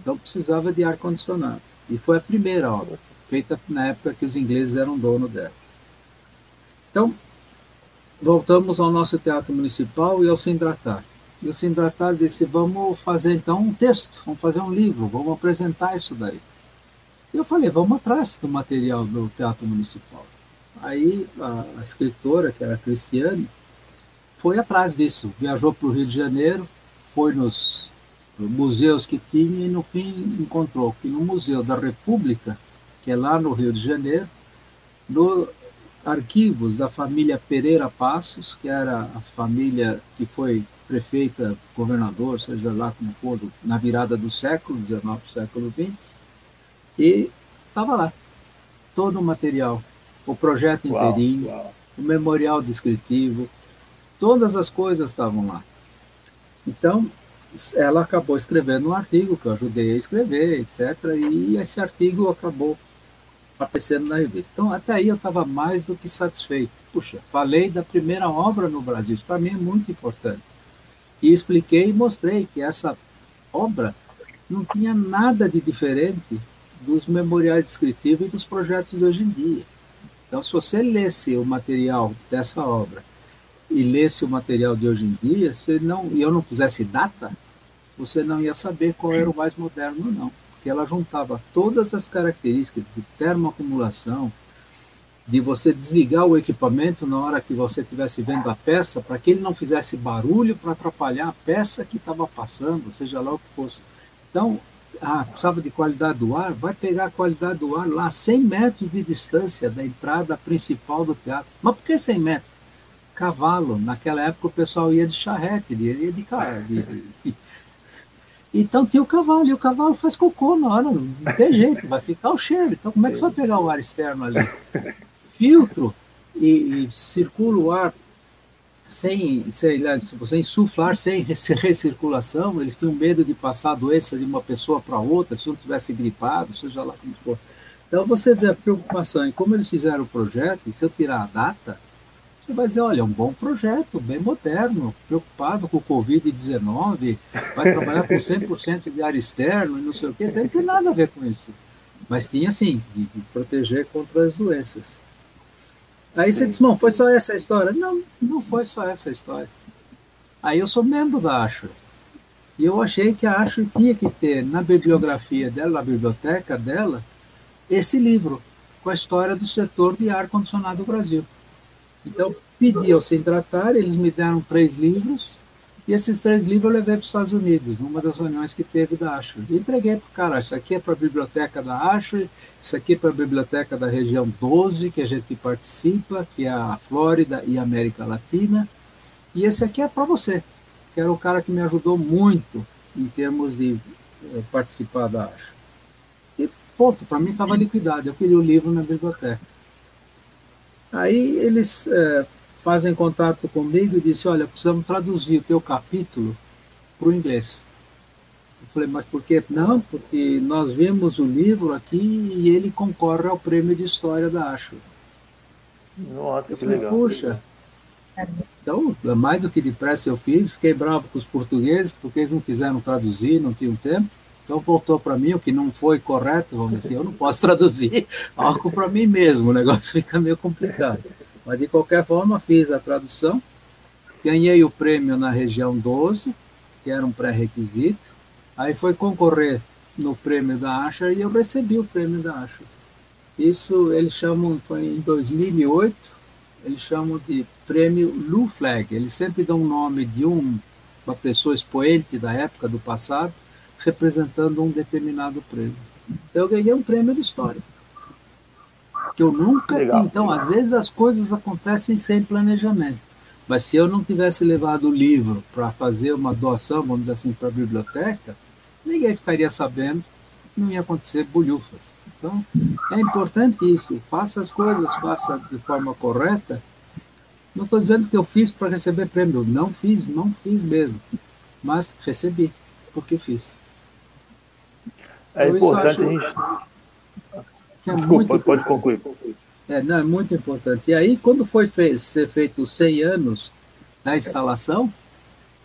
Então precisava de ar-condicionado. E foi a primeira obra, feita na época que os ingleses eram dono dela. Então, voltamos ao nosso teatro municipal e ao Sindratar. E o Sindratar disse, vamos fazer então um texto, vamos fazer um livro, vamos apresentar isso daí. E eu falei, vamos atrás do material do Teatro Municipal. Aí a, escritora, que era Cristiane, foi atrás disso, viajou para o Rio de Janeiro, foi nos museus que tinha e no fim encontrou que no Museu da República, que é lá no Rio de Janeiro, no arquivos da família Pereira Passos, que era a família que foi prefeita, governador, seja lá como for, na virada do século XIX século XX, e estava lá, todo o material, o projeto inteirinho, uau, uau. o memorial descritivo, todas as coisas estavam lá. Então, ela acabou escrevendo um artigo que eu ajudei a escrever, etc., e esse artigo acabou aparecendo na revista. Então, até aí eu estava mais do que satisfeito. Puxa, falei da primeira obra no Brasil, isso para mim é muito importante. E expliquei e mostrei que essa obra não tinha nada de diferente dos memoriais descritivos e dos projetos de hoje em dia. Então, se você lesse o material dessa obra e lesse o material de hoje em dia, você não, e eu não pusesse data, você não ia saber qual era o mais moderno ou não que ela juntava todas as características de termoacumulação, de você desligar o equipamento na hora que você estivesse vendo a peça, para que ele não fizesse barulho para atrapalhar a peça que estava passando, seja lá o que fosse. Então, ah, precisava de qualidade do ar, vai pegar a qualidade do ar lá a 100 metros de distância da entrada principal do teatro. Mas por que 100 metros? Cavalo. Naquela época o pessoal ia de charrete, ia de carro. De, de, então tinha o cavalo, e o cavalo faz cocô na hora, não tem jeito, vai ficar o cheiro. Então como é que você vai pegar o ar externo ali? Filtro e, e circula o ar sem, sei lá, se você insuflar sem recirculação, eles tinham medo de passar a doença de uma pessoa para outra, se não tivesse gripado, seja lá como for. Então você vê a preocupação em como eles fizeram o projeto, e se eu tirar a data, você vai dizer, olha, é um bom projeto, bem moderno, preocupado com o Covid-19, vai trabalhar com 100% de ar externo e não sei o quê, não tem nada a ver com isso. Mas tinha, sim, de, de proteger contra as doenças. Aí você diz, não, foi só essa a história? Não, não foi só essa a história. Aí eu sou membro da Ashway. E eu achei que a Ashway tinha que ter na bibliografia dela, na biblioteca dela, esse livro com a história do setor de ar-condicionado do Brasil. Então, pedi ao Centratar, eles me deram três livros, e esses três livros eu levei para os Estados Unidos, numa das reuniões que teve da Ashford. E entreguei para o cara, isso aqui é para a biblioteca da Ashford, isso aqui é para a biblioteca da região 12, que a gente participa, que é a Flórida e a América Latina, e esse aqui é para você, que era o cara que me ajudou muito em termos de eh, participar da Ashford. E ponto, para mim estava liquidado, eu queria o livro na biblioteca. Aí eles é, fazem contato comigo e dizem, olha, precisamos traduzir o teu capítulo para o inglês. Eu falei, mas por que? Não, porque nós vimos o livro aqui e ele concorre ao prêmio de história da Acho. Nossa, eu falei, legal. puxa. Então, mais do que depressa eu fiz, fiquei bravo com os portugueses, porque eles não quiseram traduzir, não tinham tempo. Então voltou para mim, o que não foi correto, vamos dizer assim, eu não posso traduzir algo para mim mesmo, o negócio fica meio complicado. Mas de qualquer forma, fiz a tradução, ganhei o prêmio na região 12, que era um pré-requisito, aí foi concorrer no prêmio da Asher e eu recebi o prêmio da Asher. Isso eles chamam, foi em 2008, eles chamam de prêmio Lu Flag. Eles sempre dão o nome de um, uma pessoa expoente da época do passado, representando um determinado prêmio. Então, eu ganhei um prêmio de história. Que eu nunca. Legal. Então, às vezes as coisas acontecem sem planejamento. Mas se eu não tivesse levado o livro para fazer uma doação, vamos dizer assim, para a biblioteca, ninguém ficaria sabendo, não ia acontecer bolhufas. Então, é importante isso. Faça as coisas, faça de forma correta. Não estou dizendo que eu fiz para receber prêmio. Não fiz, não fiz mesmo. Mas recebi, porque fiz. É importante a gente. É Desculpa, pode concluir. É, não, é muito importante. E aí, quando foi fez, ser feito 100 anos da instalação,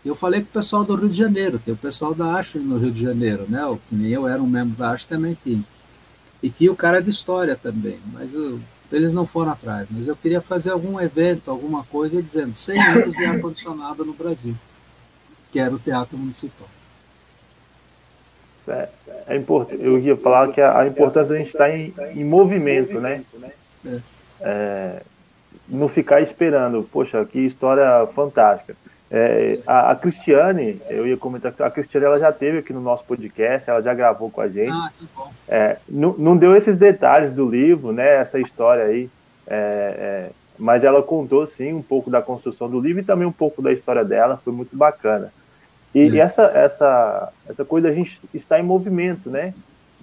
eu falei com o pessoal do Rio de Janeiro, tem o pessoal da Acho no Rio de Janeiro, né? Que nem eu era um membro da Acho também tinha. E tinha o cara de história também, mas eu, eles não foram atrás. Mas eu queria fazer algum evento, alguma coisa, dizendo 100 anos de ar-condicionado no Brasil, que era o Teatro Municipal. É, é importante. Eu ia falar que a, a importância da gente estar em, em movimento, né? É, não ficar esperando. Poxa, que história fantástica. É, a, a, Cristiane, eu ia comentar que a Cristiane ela já teve aqui no nosso podcast, ela já gravou com a gente. Ah, é, não, não deu esses detalhes do livro, né? Essa história aí. É, é, mas ela contou sim um pouco da construção do livro e também um pouco da história dela, foi muito bacana. E, e, essa, essa, essa coisa a gente está em movimento, né?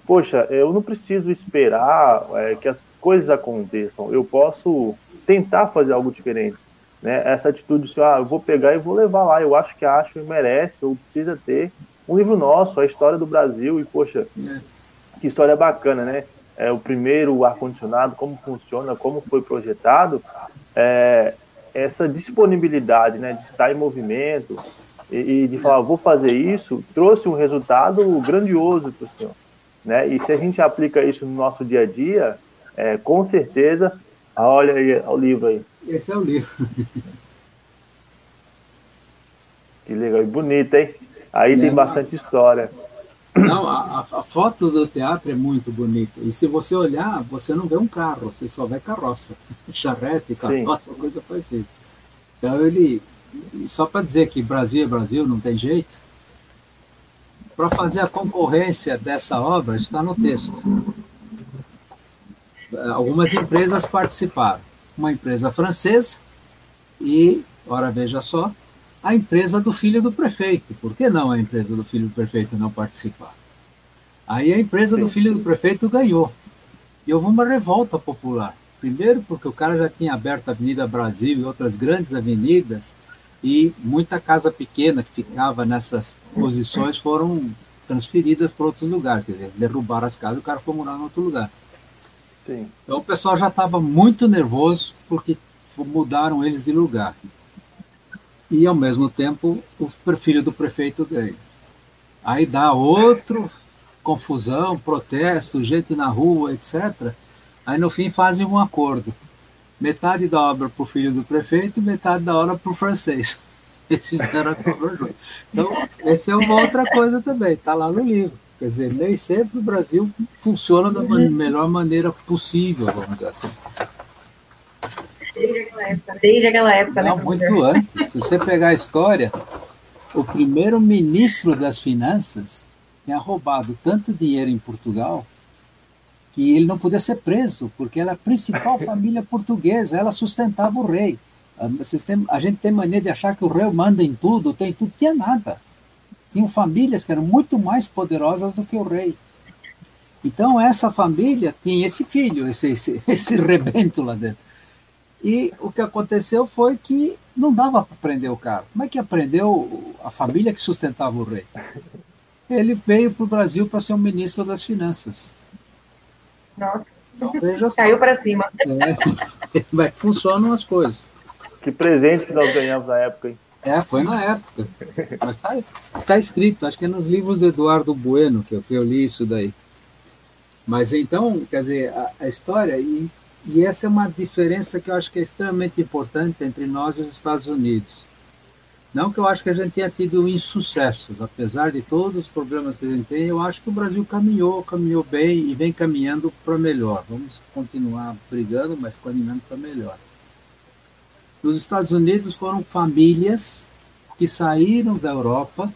Poxa, eu não preciso esperar é, que as coisas aconteçam. Eu posso tentar fazer algo diferente. Né? Essa atitude de, ah, eu vou pegar e vou levar lá. Eu acho que acho e merece, ou precisa ter um livro nosso, a história do Brasil. E, poxa, é. que história bacana, né? é, o primeiro ar-condicionado, como funciona, como foi projetado, é, essa disponibilidade né, de estar em movimento e, e de falar, vou fazer isso, trouxe um resultado grandioso para o senhor. Né? E se a gente aplica isso no nosso dia a dia, é, com certeza, olha aí o livro aí. Esse é o livro. Que legal, e bonito, hein? Aí é, tem bastante história. Não, a, a, foto do teatro é muito bonita. E se você olhar, você não vê um carro, você só vê carroça. Charrete, carroça, Sim. coisa parecida. Então ele. Só para dizer que Brasil é Brasil, não tem jeito. Para fazer a concorrência dessa obra, está no texto. Algumas empresas participaram. Uma empresa francesa e, ora veja só, a empresa do filho do prefeito. Por que não a empresa do filho do prefeito não participar? Aí a empresa do filho do prefeito ganhou. E houve uma revolta popular. Primeiro, porque o cara já tinha aberto a Avenida Brasil e outras grandes avenidas, e muita casa pequena que ficava nessas posições foram transferidas para outros lugares. Quer dizer, derrubaram as casas e o cara foi morar em outro lugar. Sim. Então o pessoal já estava muito nervoso porque mudaram eles de lugar e, ao mesmo tempo, o filho do prefeito ganha. Aí dá outro confusão, protesto, gente na rua, etc. Aí, no fim, fazem um acordo. Metade da obra para o filho do prefeito e metade da obra para o francês. Eles fizeram acordo. Então, essa é uma outra coisa também, está lá no livro. Quer dizer, nem sempre o Brasil funciona da melhor maneira possível, vamos dizer assim. Desde aquela época, desde aquela época né, Não, né, muito antes. Se você pegar a história, o primeiro ministro das finanças tinha roubado tanto dinheiro em Portugal que ele não podia ser preso, porque era a principal família portuguesa, ela sustentava o rei. A gente tem mania de achar que o rei manda em tudo, tem tudo, tinha nada. Tinham famílias que eram muito mais poderosas do que o rei. Então, essa família tinha esse filho, esse, esse, esse rebento lá dentro. E o que aconteceu foi que não dava para prender o cara. Como é que aprendeu a família que sustentava o rei? Ele veio para o Brasil para ser um ministro das Finanças. Nossa, então, caiu para cima. É, mas funcionam as coisas. Que presente que nós ganhamos na época, hein? É, foi na época. Mas está tá escrito, acho que é nos livros do Eduardo Bueno que eu, que eu li isso daí. Mas então, quer dizer, a, a história, e e essa é uma diferença que eu acho que é extremamente importante entre nós e os Estados Unidos. Não que eu acho que a gente tenha tido insucessos, apesar de todos os problemas que a gente tem, eu acho que o Brasil caminhou, caminhou bem e vem caminhando para melhor. Vamos continuar brigando, mas caminhando para melhor. Nos Estados Unidos foram famílias que saíram da Europa,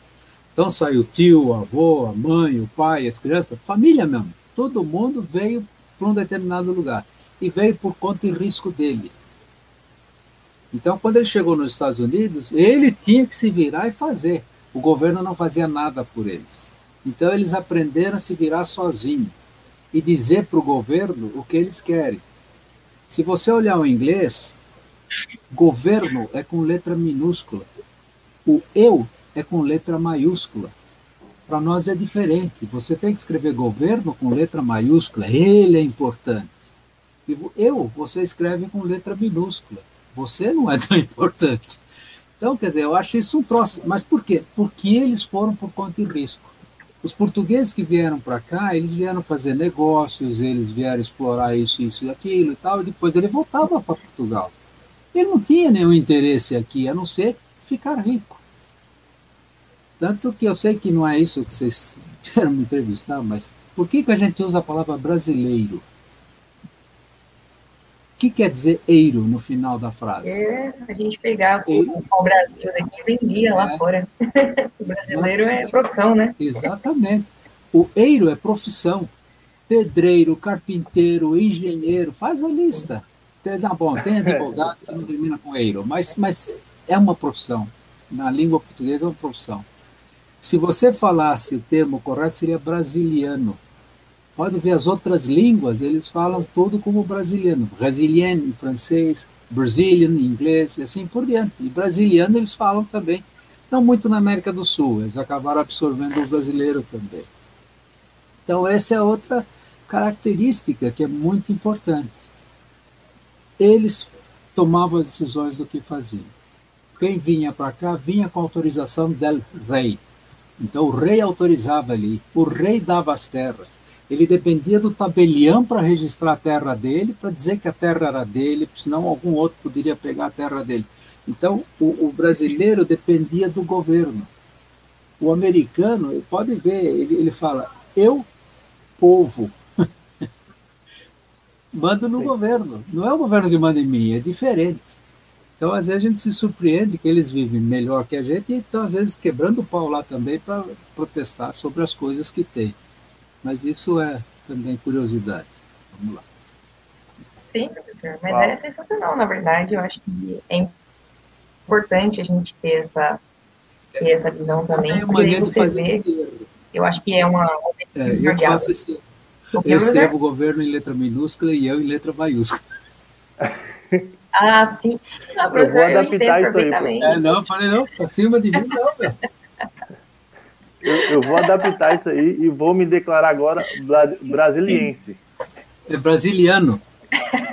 então saiu o tio, o avô, a mãe, o pai, as crianças, família mesmo. Todo mundo veio para um determinado lugar e veio por conta e risco dele. Então, quando ele chegou nos Estados Unidos, ele tinha que se virar e fazer. O governo não fazia nada por eles. Então, eles aprenderam a se virar sozinho e dizer para o governo o que eles querem. Se você olhar o inglês, governo é com letra minúscula. O eu é com letra maiúscula. Para nós é diferente. Você tem que escrever governo com letra maiúscula. Ele é importante. Eu, você escreve com letra minúscula. Você não é tão importante. Então, quer dizer, eu acho isso um troço. Mas por quê? Porque eles foram por conta e risco. Os portugueses que vieram para cá, eles vieram fazer negócios, eles vieram explorar isso, isso e aquilo e tal, e depois ele voltava para Portugal. Ele não tinha nenhum interesse aqui, a não ser ficar rico. Tanto que eu sei que não é isso que vocês querem me entrevistar, mas por que, que a gente usa a palavra brasileiro? O que quer dizer eiro no final da frase? É, a gente pegava o, o Brasil daqui e vendia lá é. fora. o brasileiro é Exatamente. é profissão, né? Exatamente. O eiro é profissão. Pedreiro, carpinteiro, engenheiro, faz a lista. Tem, tá bom, tem advogado que não termina com eiro, mas, mas é uma profissão. Na língua portuguesa é uma profissão. Se você falasse o termo correto, seria brasiliano. Pode ver as outras línguas, eles falam tudo como brasiliano. Brasiliano em francês, Brazilian em inglês e assim por diante. E brasiliano eles falam também. Não muito na América do Sul, eles acabaram absorvendo o brasileiro também. Então essa é outra característica que é muito importante. Eles tomavam as decisões do que faziam. Quem vinha para cá vinha com autorização do rei. Então o rei autorizava ali, o rei dava as terras. Ele dependia do tabelião para registrar a terra dele, para dizer que a terra era dele, senão algum outro poderia pegar a terra dele. Então o, o brasileiro dependia do governo. O americano, pode ver, ele, ele fala, eu, povo, mando no Sim. governo. Não é o governo que manda em mim, é diferente. Então, às vezes, a gente se surpreende que eles vivem melhor que a gente e estão, às vezes, quebrando o pau lá também para protestar sobre as coisas que tem. Mas isso é também curiosidade. Vamos lá. Sim, professor, mas Uau. é sensacional, na verdade. Eu acho que é importante a gente ter essa, ter essa visão também. Porque aí você vê, eu acho que é uma. É, eu faço esse, eu escrevo o governo em letra minúscula e eu em letra maiúscula. Ah, sim. Não, professor, eu vou adaptar eu isso aí. É, não, falei, não, pra cima de mim não, velho. Eu, eu, vou adaptar isso aí e vou me declarar agora brasiliense. É brasiliano.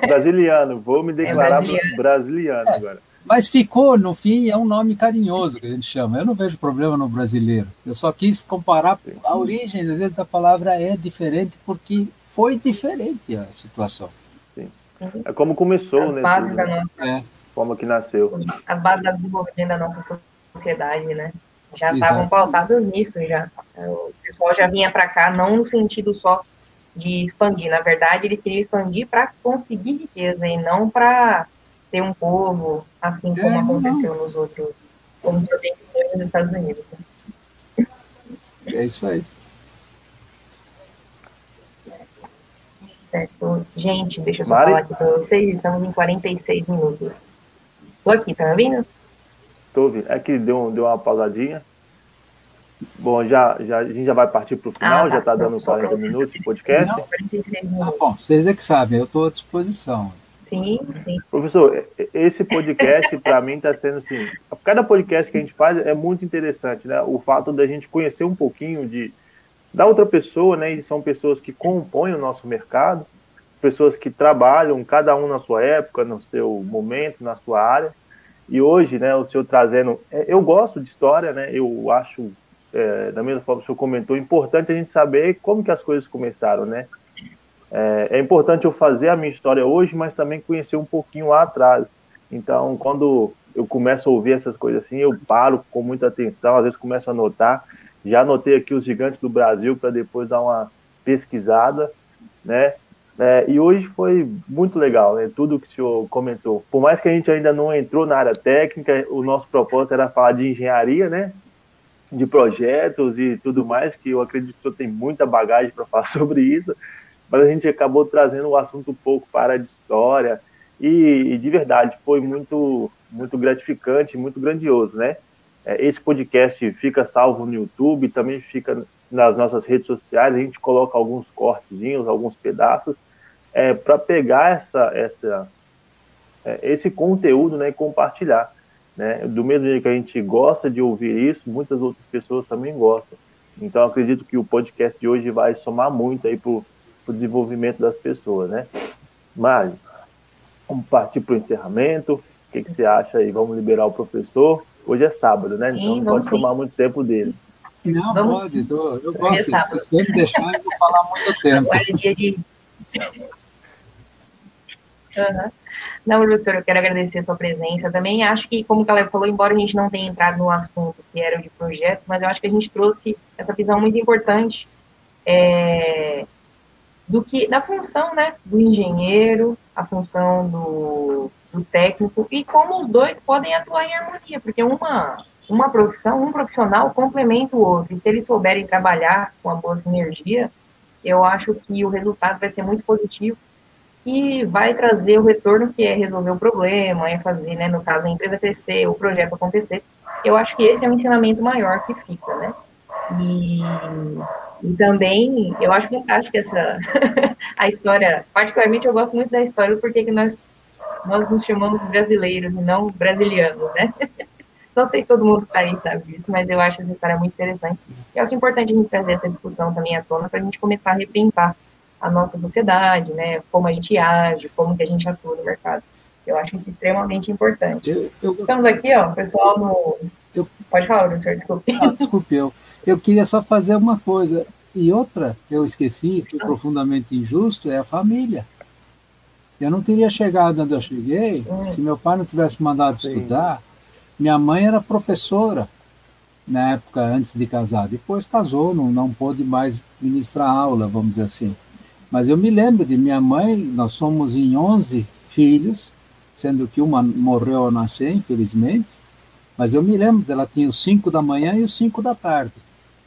Brasiliano, vou me declarar é brasiliano. brasiliano agora. Mas ficou, no fim, é um nome carinhoso que a gente chama. Eu não vejo problema no brasileiro. Eu só quis comparar a origem, às vezes, da palavra é diferente, porque foi diferente a situação. Sim. É como começou, As né? Bases tudo, da né? nossa... É. Como que nasceu. As bases da desenvolvimento da nossa sociedade, né? Já estavam pautadas nisso, já. O pessoal já vinha para cá, não no sentido só de expandir. Na verdade, eles queriam expandir para conseguir riqueza e não para ter um povo, assim como é, aconteceu nos outros, como nos Estados Unidos. Né? É isso aí. Certo. Gente, deixa eu só Mari? falar aqui para vocês, estamos em 46 minutos. Estou aqui, tá me ouvindo? Estou ouvindo. É que deu, deu uma pausadinha. Bom, já, já, a gente já vai partir para o final, ah, tá. já está dando 40 minutos de podcast. Não, 46 minutos. Ah, bom, vocês é que sabem, eu estou à disposição. Sim, sim. Professor, esse podcast para mim está sendo assim, cada podcast que a gente faz é muito interessante, né? O fato da gente conhecer um pouquinho de da outra pessoa, né? E são pessoas que compõem o nosso mercado, pessoas que trabalham cada um na sua época, no seu momento, na sua área. E hoje, né, o senhor trazendo, é, eu gosto de história, né? Eu acho, é, da mesma forma que o senhor comentou, importante a gente saber como que as coisas começaram, né? É, é, importante eu fazer a minha história hoje, mas também conhecer um pouquinho lá atrás. Então, quando eu começo a ouvir essas coisas assim, eu paro com muita atenção, às vezes começo a anotar. Já anotei aqui os gigantes do Brasil para depois dar uma pesquisada, né? É, e hoje foi muito legal, né? Tudo que o senhor comentou. Por mais que a gente ainda não entrou na área técnica, o nosso propósito era falar de engenharia, né? De projetos e tudo mais, que eu acredito que o senhor tem muita bagagem para falar sobre isso mas a gente acabou trazendo o assunto um pouco para a história e, e, de verdade foi muito muito gratificante, muito grandioso, né? É, esse podcast fica salvo no YouTube, também fica nas nossas redes sociais, a gente coloca alguns cortezinhos, alguns pedaços é, para pegar essa essa é, esse conteúdo, né, e compartilhar, né? Do mesmo jeito que a gente gosta de ouvir isso, muitas outras pessoas também gostam. Então acredito que o podcast de hoje vai somar muito aí para o desenvolvimento das pessoas, né? Mas, vamos partir para o encerramento. O que, que você acha aí? Vamos liberar o professor? Hoje é sábado, né? Sim, então não pode sim. tomar muito tempo dele. Não, vamos pode. Tô, eu gosto. Se me deixar, eu vou falar muito tempo. Agora é dia de... Uhum. Não, professor, eu quero agradecer a sua presença. Também acho que, como o Caleb falou, embora a gente não tenha entrado no assunto que era o de projetos, mas eu acho que a gente trouxe essa visão muito importante é, do que da função né, do engenheiro, a função do, do técnico e como os dois podem atuar em harmonia, porque uma, uma profissão, um profissional complementa o outro. E se eles souberem trabalhar com a boa sinergia, eu acho que o resultado vai ser muito positivo e vai trazer o retorno que é resolver o problema, é fazer, né, no caso, a empresa crescer, o projeto acontecer. Eu acho que esse é o ensinamento maior que fica, né? E e também, eu acho fantástica essa a história. Particularmente, eu gosto muito da história porque que nós nós nos chamamos brasileiros e não brasilianos, né? Não sei se todo mundo está aí sabe disso, mas eu acho essa história muito interessante. E eu acho importante a gente trazer essa discussão também à tona para a gente começar a repensar a nossa sociedade, né? Como a gente age, como que a gente atua no mercado. Eu acho isso extremamente importante. Eu, eu... Estamos aqui, ó, pessoal no. Eu... Pode falar, professor, desculpe. Ah, desculpe, eu. Eu queria só fazer uma coisa. E outra que eu esqueci, que é profundamente injusto, é a família. Eu não teria chegado onde eu cheguei hum. se meu pai não tivesse mandado Sim. estudar. Minha mãe era professora na época antes de casar. Depois casou, não, não pôde mais ministrar aula, vamos dizer assim. Mas eu me lembro de minha mãe, nós somos em 11 filhos, sendo que uma morreu ao nascer, infelizmente, mas eu me lembro dela tinha os 5 da manhã e os 5 da tarde.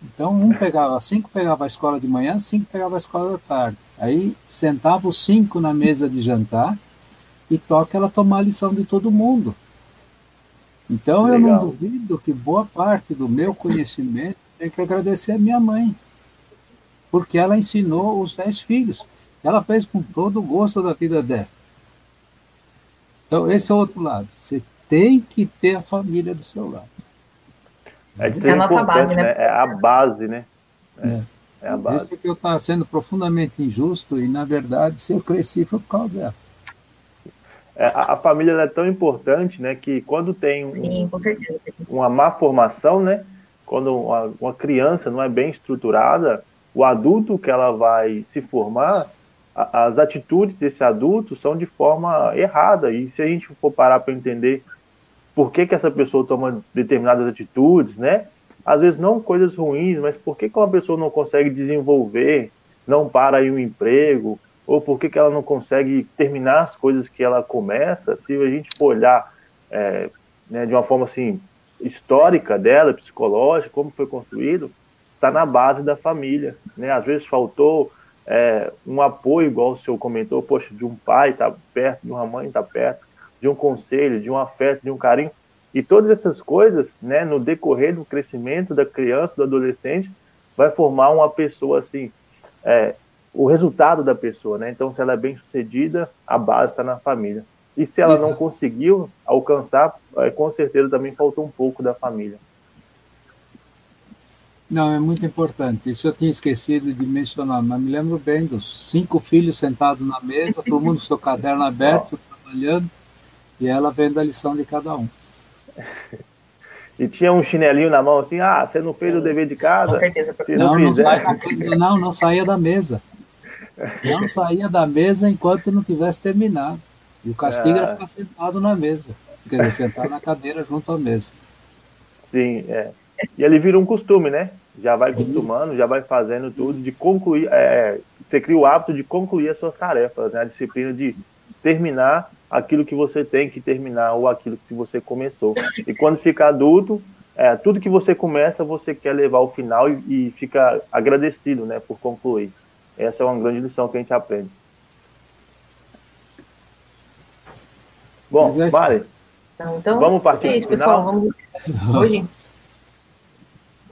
Então, um pegava, cinco pegava a escola de manhã, cinco pegava a escola da tarde. Aí sentava os cinco na mesa de jantar e toca ela tomar a lição de todo mundo. Então, Legal. eu não duvido que boa parte do meu conhecimento tem que agradecer a minha mãe porque ela ensinou os dez filhos. Ela fez com todo o gosto da vida dela. Então, esse é o outro lado. Você tem que ter a família do seu lado. É, é a nossa base, né? né? É a base, né? É, é. é a base. Isso é que eu estava sendo profundamente injusto e, na verdade, se eu cresci foi por causa dela. É, a, a, família é tão importante, né, que quando tem um, Sim, uma má formação, né, quando uma, uma criança não é bem estruturada, o adulto que ela vai se formar, a, as atitudes desse adulto são de forma errada. E se a gente for parar para entender por que, que essa pessoa toma determinadas atitudes, né? Às vezes não coisas ruins, mas por que, que uma pessoa não consegue desenvolver, não para aí um emprego, ou por que, que ela não consegue terminar as coisas que ela começa, se a gente for olhar é, né, de uma forma assim histórica dela, psicológica, como foi construído, está na base da família. Né? Às vezes faltou é, um apoio, igual o senhor comentou, poxa, de um pai estar tá perto, de uma mãe estar tá perto, de um conselho, de um afeto, de um carinho. E todas essas coisas, né, no decorrer do crescimento da criança, do adolescente, vai formar uma pessoa assim, é, o resultado da pessoa, né? Então, se ela é bem sucedida, a base está na família. E se ela não conseguiu alcançar, é, com certeza também faltou um pouco da família. Não, é muito importante. Isso eu tinha esquecido de mencionar, mas me lembro bem dos cinco filhos sentados na mesa, todo mundo com seu caderno aberto, trabalhando, e ela vendo a lição de cada um. E tinha um chinelinho na mão assim, ah, você não fez o dever de casa? Com certeza. Não, não, não, não, não saía da mesa. Não saía da mesa enquanto não tivesse terminado. E o castigo é. era ficar sentado na mesa. Quer dizer, sentar na cadeira junto à mesa. Sim, é. E ele vira um costume, né? Já vai acostumando, já vai fazendo tudo, de concluir. É, você cria o hábito de concluir as suas tarefas, né? A disciplina de terminar aquilo que você tem que terminar ou aquilo que você começou. E quando fica adulto, é, tudo que você começa, você quer levar ao final e, e fica agradecido, né, por concluir. Essa é uma grande lição que a gente aprende. Bom, vale. Então, então, vamos partir é isso, pessoal. Vamos hoje.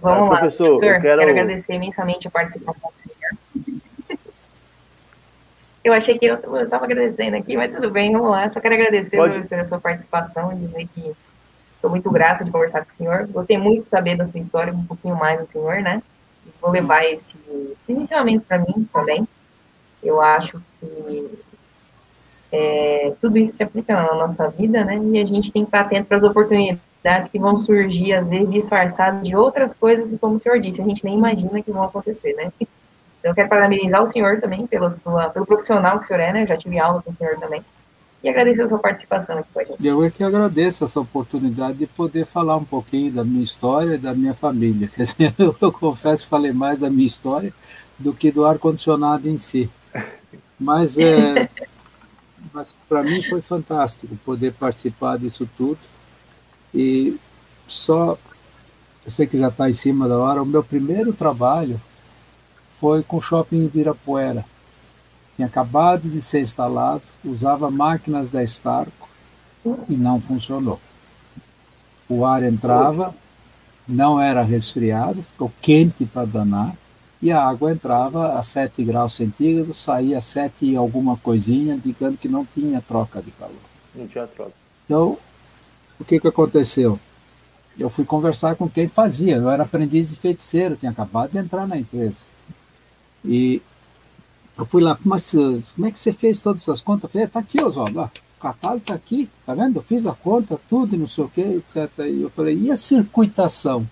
Vamos lá, professor. professor eu quero... quero... agradecer imensamente a participação do senhor. Eu achei que eu estava agradecendo aqui, mas tudo bem, vamos lá. Só quero agradecer, Pode. professor, a sua participação e dizer que estou muito grata de conversar com o senhor. Gostei muito de saber da sua história, um pouquinho mais do senhor, né? Vou levar esse, esse ensinamento para mim também. Eu acho que é, tudo isso se aplica na nossa vida, né? E a gente tem que estar atento para as oportunidades que vão surgir, às vezes, disfarçadas de outras coisas, e como o senhor disse, a gente nem imagina que vão acontecer, né? Então, eu quero parabenizar o senhor também pela sua, pelo profissional que o senhor é, né? Eu já tive aula com o senhor também. E agradecer a sua participação aqui com a gente. Eu é que agradeço essa oportunidade de poder falar um pouquinho da minha história e da minha família. Quer dizer, eu, eu confesso que falei mais da minha história do que do ar-condicionado em si. Mas, é, mas para mim foi fantástico poder participar disso tudo e só, eu sei que já está em cima da hora, o meu primeiro trabalho foi com o shopping Ibirapuera. Tinha acabado de ser instalado, usava máquinas da Starco e não funcionou. O ar entrava, não era resfriado, ficou quente para danar, e a água entrava a 7 graus centígrados, saía a 7 e alguma coisinha, indicando que não tinha troca de calor. Não tinha troca. Então, o que, que aconteceu? Eu fui conversar com quem fazia, eu era aprendiz de feiticeiro, tinha acabado de entrar na empresa. E Eu fui lá, mas como é que você fez todas as contas? Eu falei, tá aqui, Oswaldo, o catálogo tá aqui, tá vendo? Eu fiz a conta, tudo, não sei o que, etc. E eu falei, e a circuitação?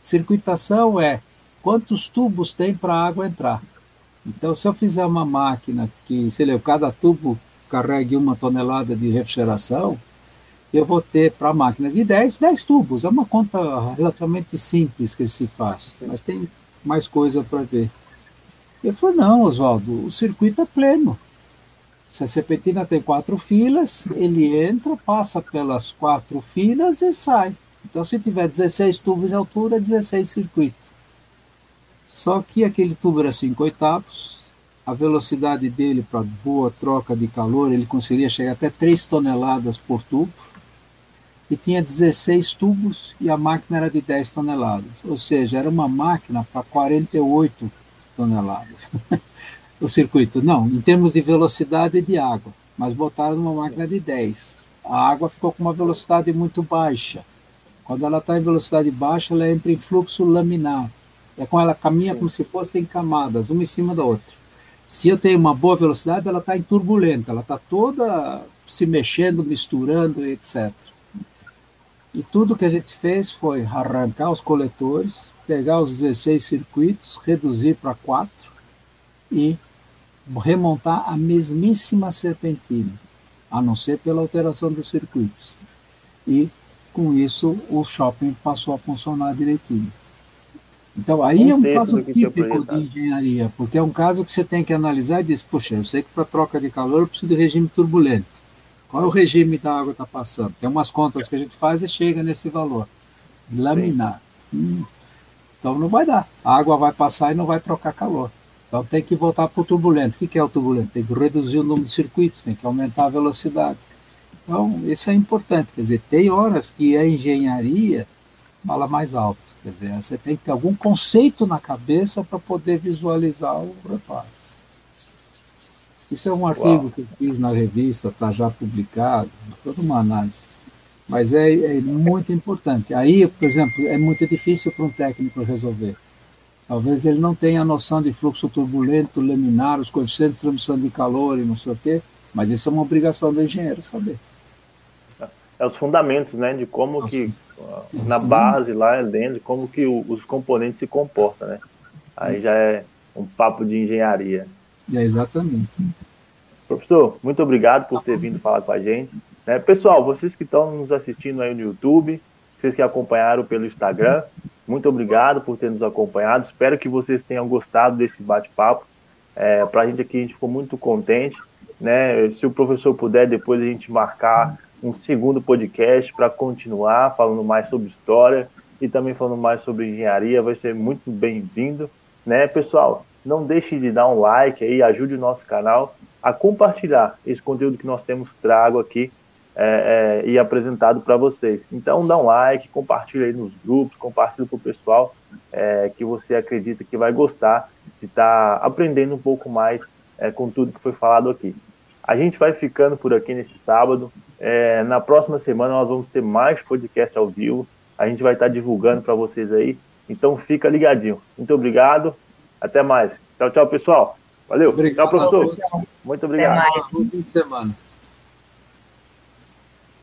Circuitação é quantos tubos tem para a água entrar. Então, se eu fizer uma máquina que, sei lá, cada tubo carregue uma tonelada de refrigeração, eu vou ter para a máquina de 10, 10 tubos. É uma conta relativamente simples que se faz, mas tem mais coisa para ver. Eu falei, não, Oswaldo, o circuito é pleno. Se a serpentina tem quatro filas, ele entra, passa pelas quatro filas e sai. Então, se tiver 16 tubos de altura, 16 circuitos. Só que aquele tubo era 5 oitavos, a velocidade dele para boa troca de calor, ele conseguiria chegar até 3 toneladas por tubo e tinha 16 tubos e a máquina era de 10 toneladas. Ou seja, era uma máquina para 48 toneladas. o circuito, não, em termos de velocidade de água, mas botaram numa máquina de 10. A água ficou com uma velocidade muito baixa. Quando ela está em velocidade baixa, ela entra em fluxo laminar. É com ela caminha como se fossem camadas, uma em cima da outra. Se eu tenho uma boa velocidade, ela está em turbulenta, ela está toda se mexendo, misturando, etc. E tudo que a gente fez foi arrancar os coletores, pegar os 16 circuitos, reduzir para 4 e remontar a mesmíssima serpentina, a não ser pela alteração dos circuitos. E com isso o shopping passou a funcionar direitinho. Então aí um é um caso típico de engenharia, porque é um caso que você tem que analisar e dizer, puxa, eu sei que para troca de calor eu preciso de regime turbulento. Qual é o regime da água está passando? Tem umas contas que a gente faz e chega nesse valor. Laminar. Hum, então não vai dar. A água vai passar e não vai trocar calor. Então tem que voltar para o turbulento. O que é o turbulento? Tem que reduzir o número de circuitos, tem que aumentar a velocidade. Então, isso é importante. Quer dizer, tem horas que a engenharia fala mais alto. Quer dizer, você tem que ter algum conceito na cabeça para poder visualizar o reparo. Isso é um artigo Uau. que eu fiz na revista, está já publicado, toda uma análise. Mas é, é, muito importante. Aí, por exemplo, é muito difícil para um técnico resolver. Talvez ele não tenha a noção de fluxo turbulento, laminar, os coeficientes de transmissão de calor e não sei o quê, mas isso é uma obrigação do engenheiro saber. É os fundamentos, né, de como que na base lá dentro, como que os componentes se comportam, né? Aí já é um papo de engenharia. É exatamente. Professor, muito obrigado por ter vindo falar com a gente. Né? Pessoal, vocês que estão nos assistindo aí no YouTube, vocês que acompanharam pelo Instagram, muito obrigado por ter nos acompanhado. Espero que vocês tenham gostado desse bate-papo. É, Para a gente aqui, a gente ficou muito contente. Né? Se o professor puder, depois a gente marcar um segundo podcast para continuar falando mais sobre história e também falando mais sobre engenharia, vai ser muito bem-vindo. Né, pessoal? Não deixe de dar um like aí, ajude o nosso canal a compartilhar esse conteúdo que nós temos trago aqui é, é, e apresentado para vocês. Então dá um like, compartilha aí nos grupos, compartilha com o pessoal é, que você acredita que vai gostar de estar tá aprendendo um pouco mais é, com tudo que foi falado aqui. A gente vai ficando por aqui nesse sábado. É, na próxima semana nós vamos ter mais podcast ao vivo. A gente vai estar tá divulgando para vocês aí. Então fica ligadinho. Muito obrigado até mais. Tchau, tchau, pessoal. Valeu. Obrigado. Tchau, professor. Muito obrigado. Até mais. De semana.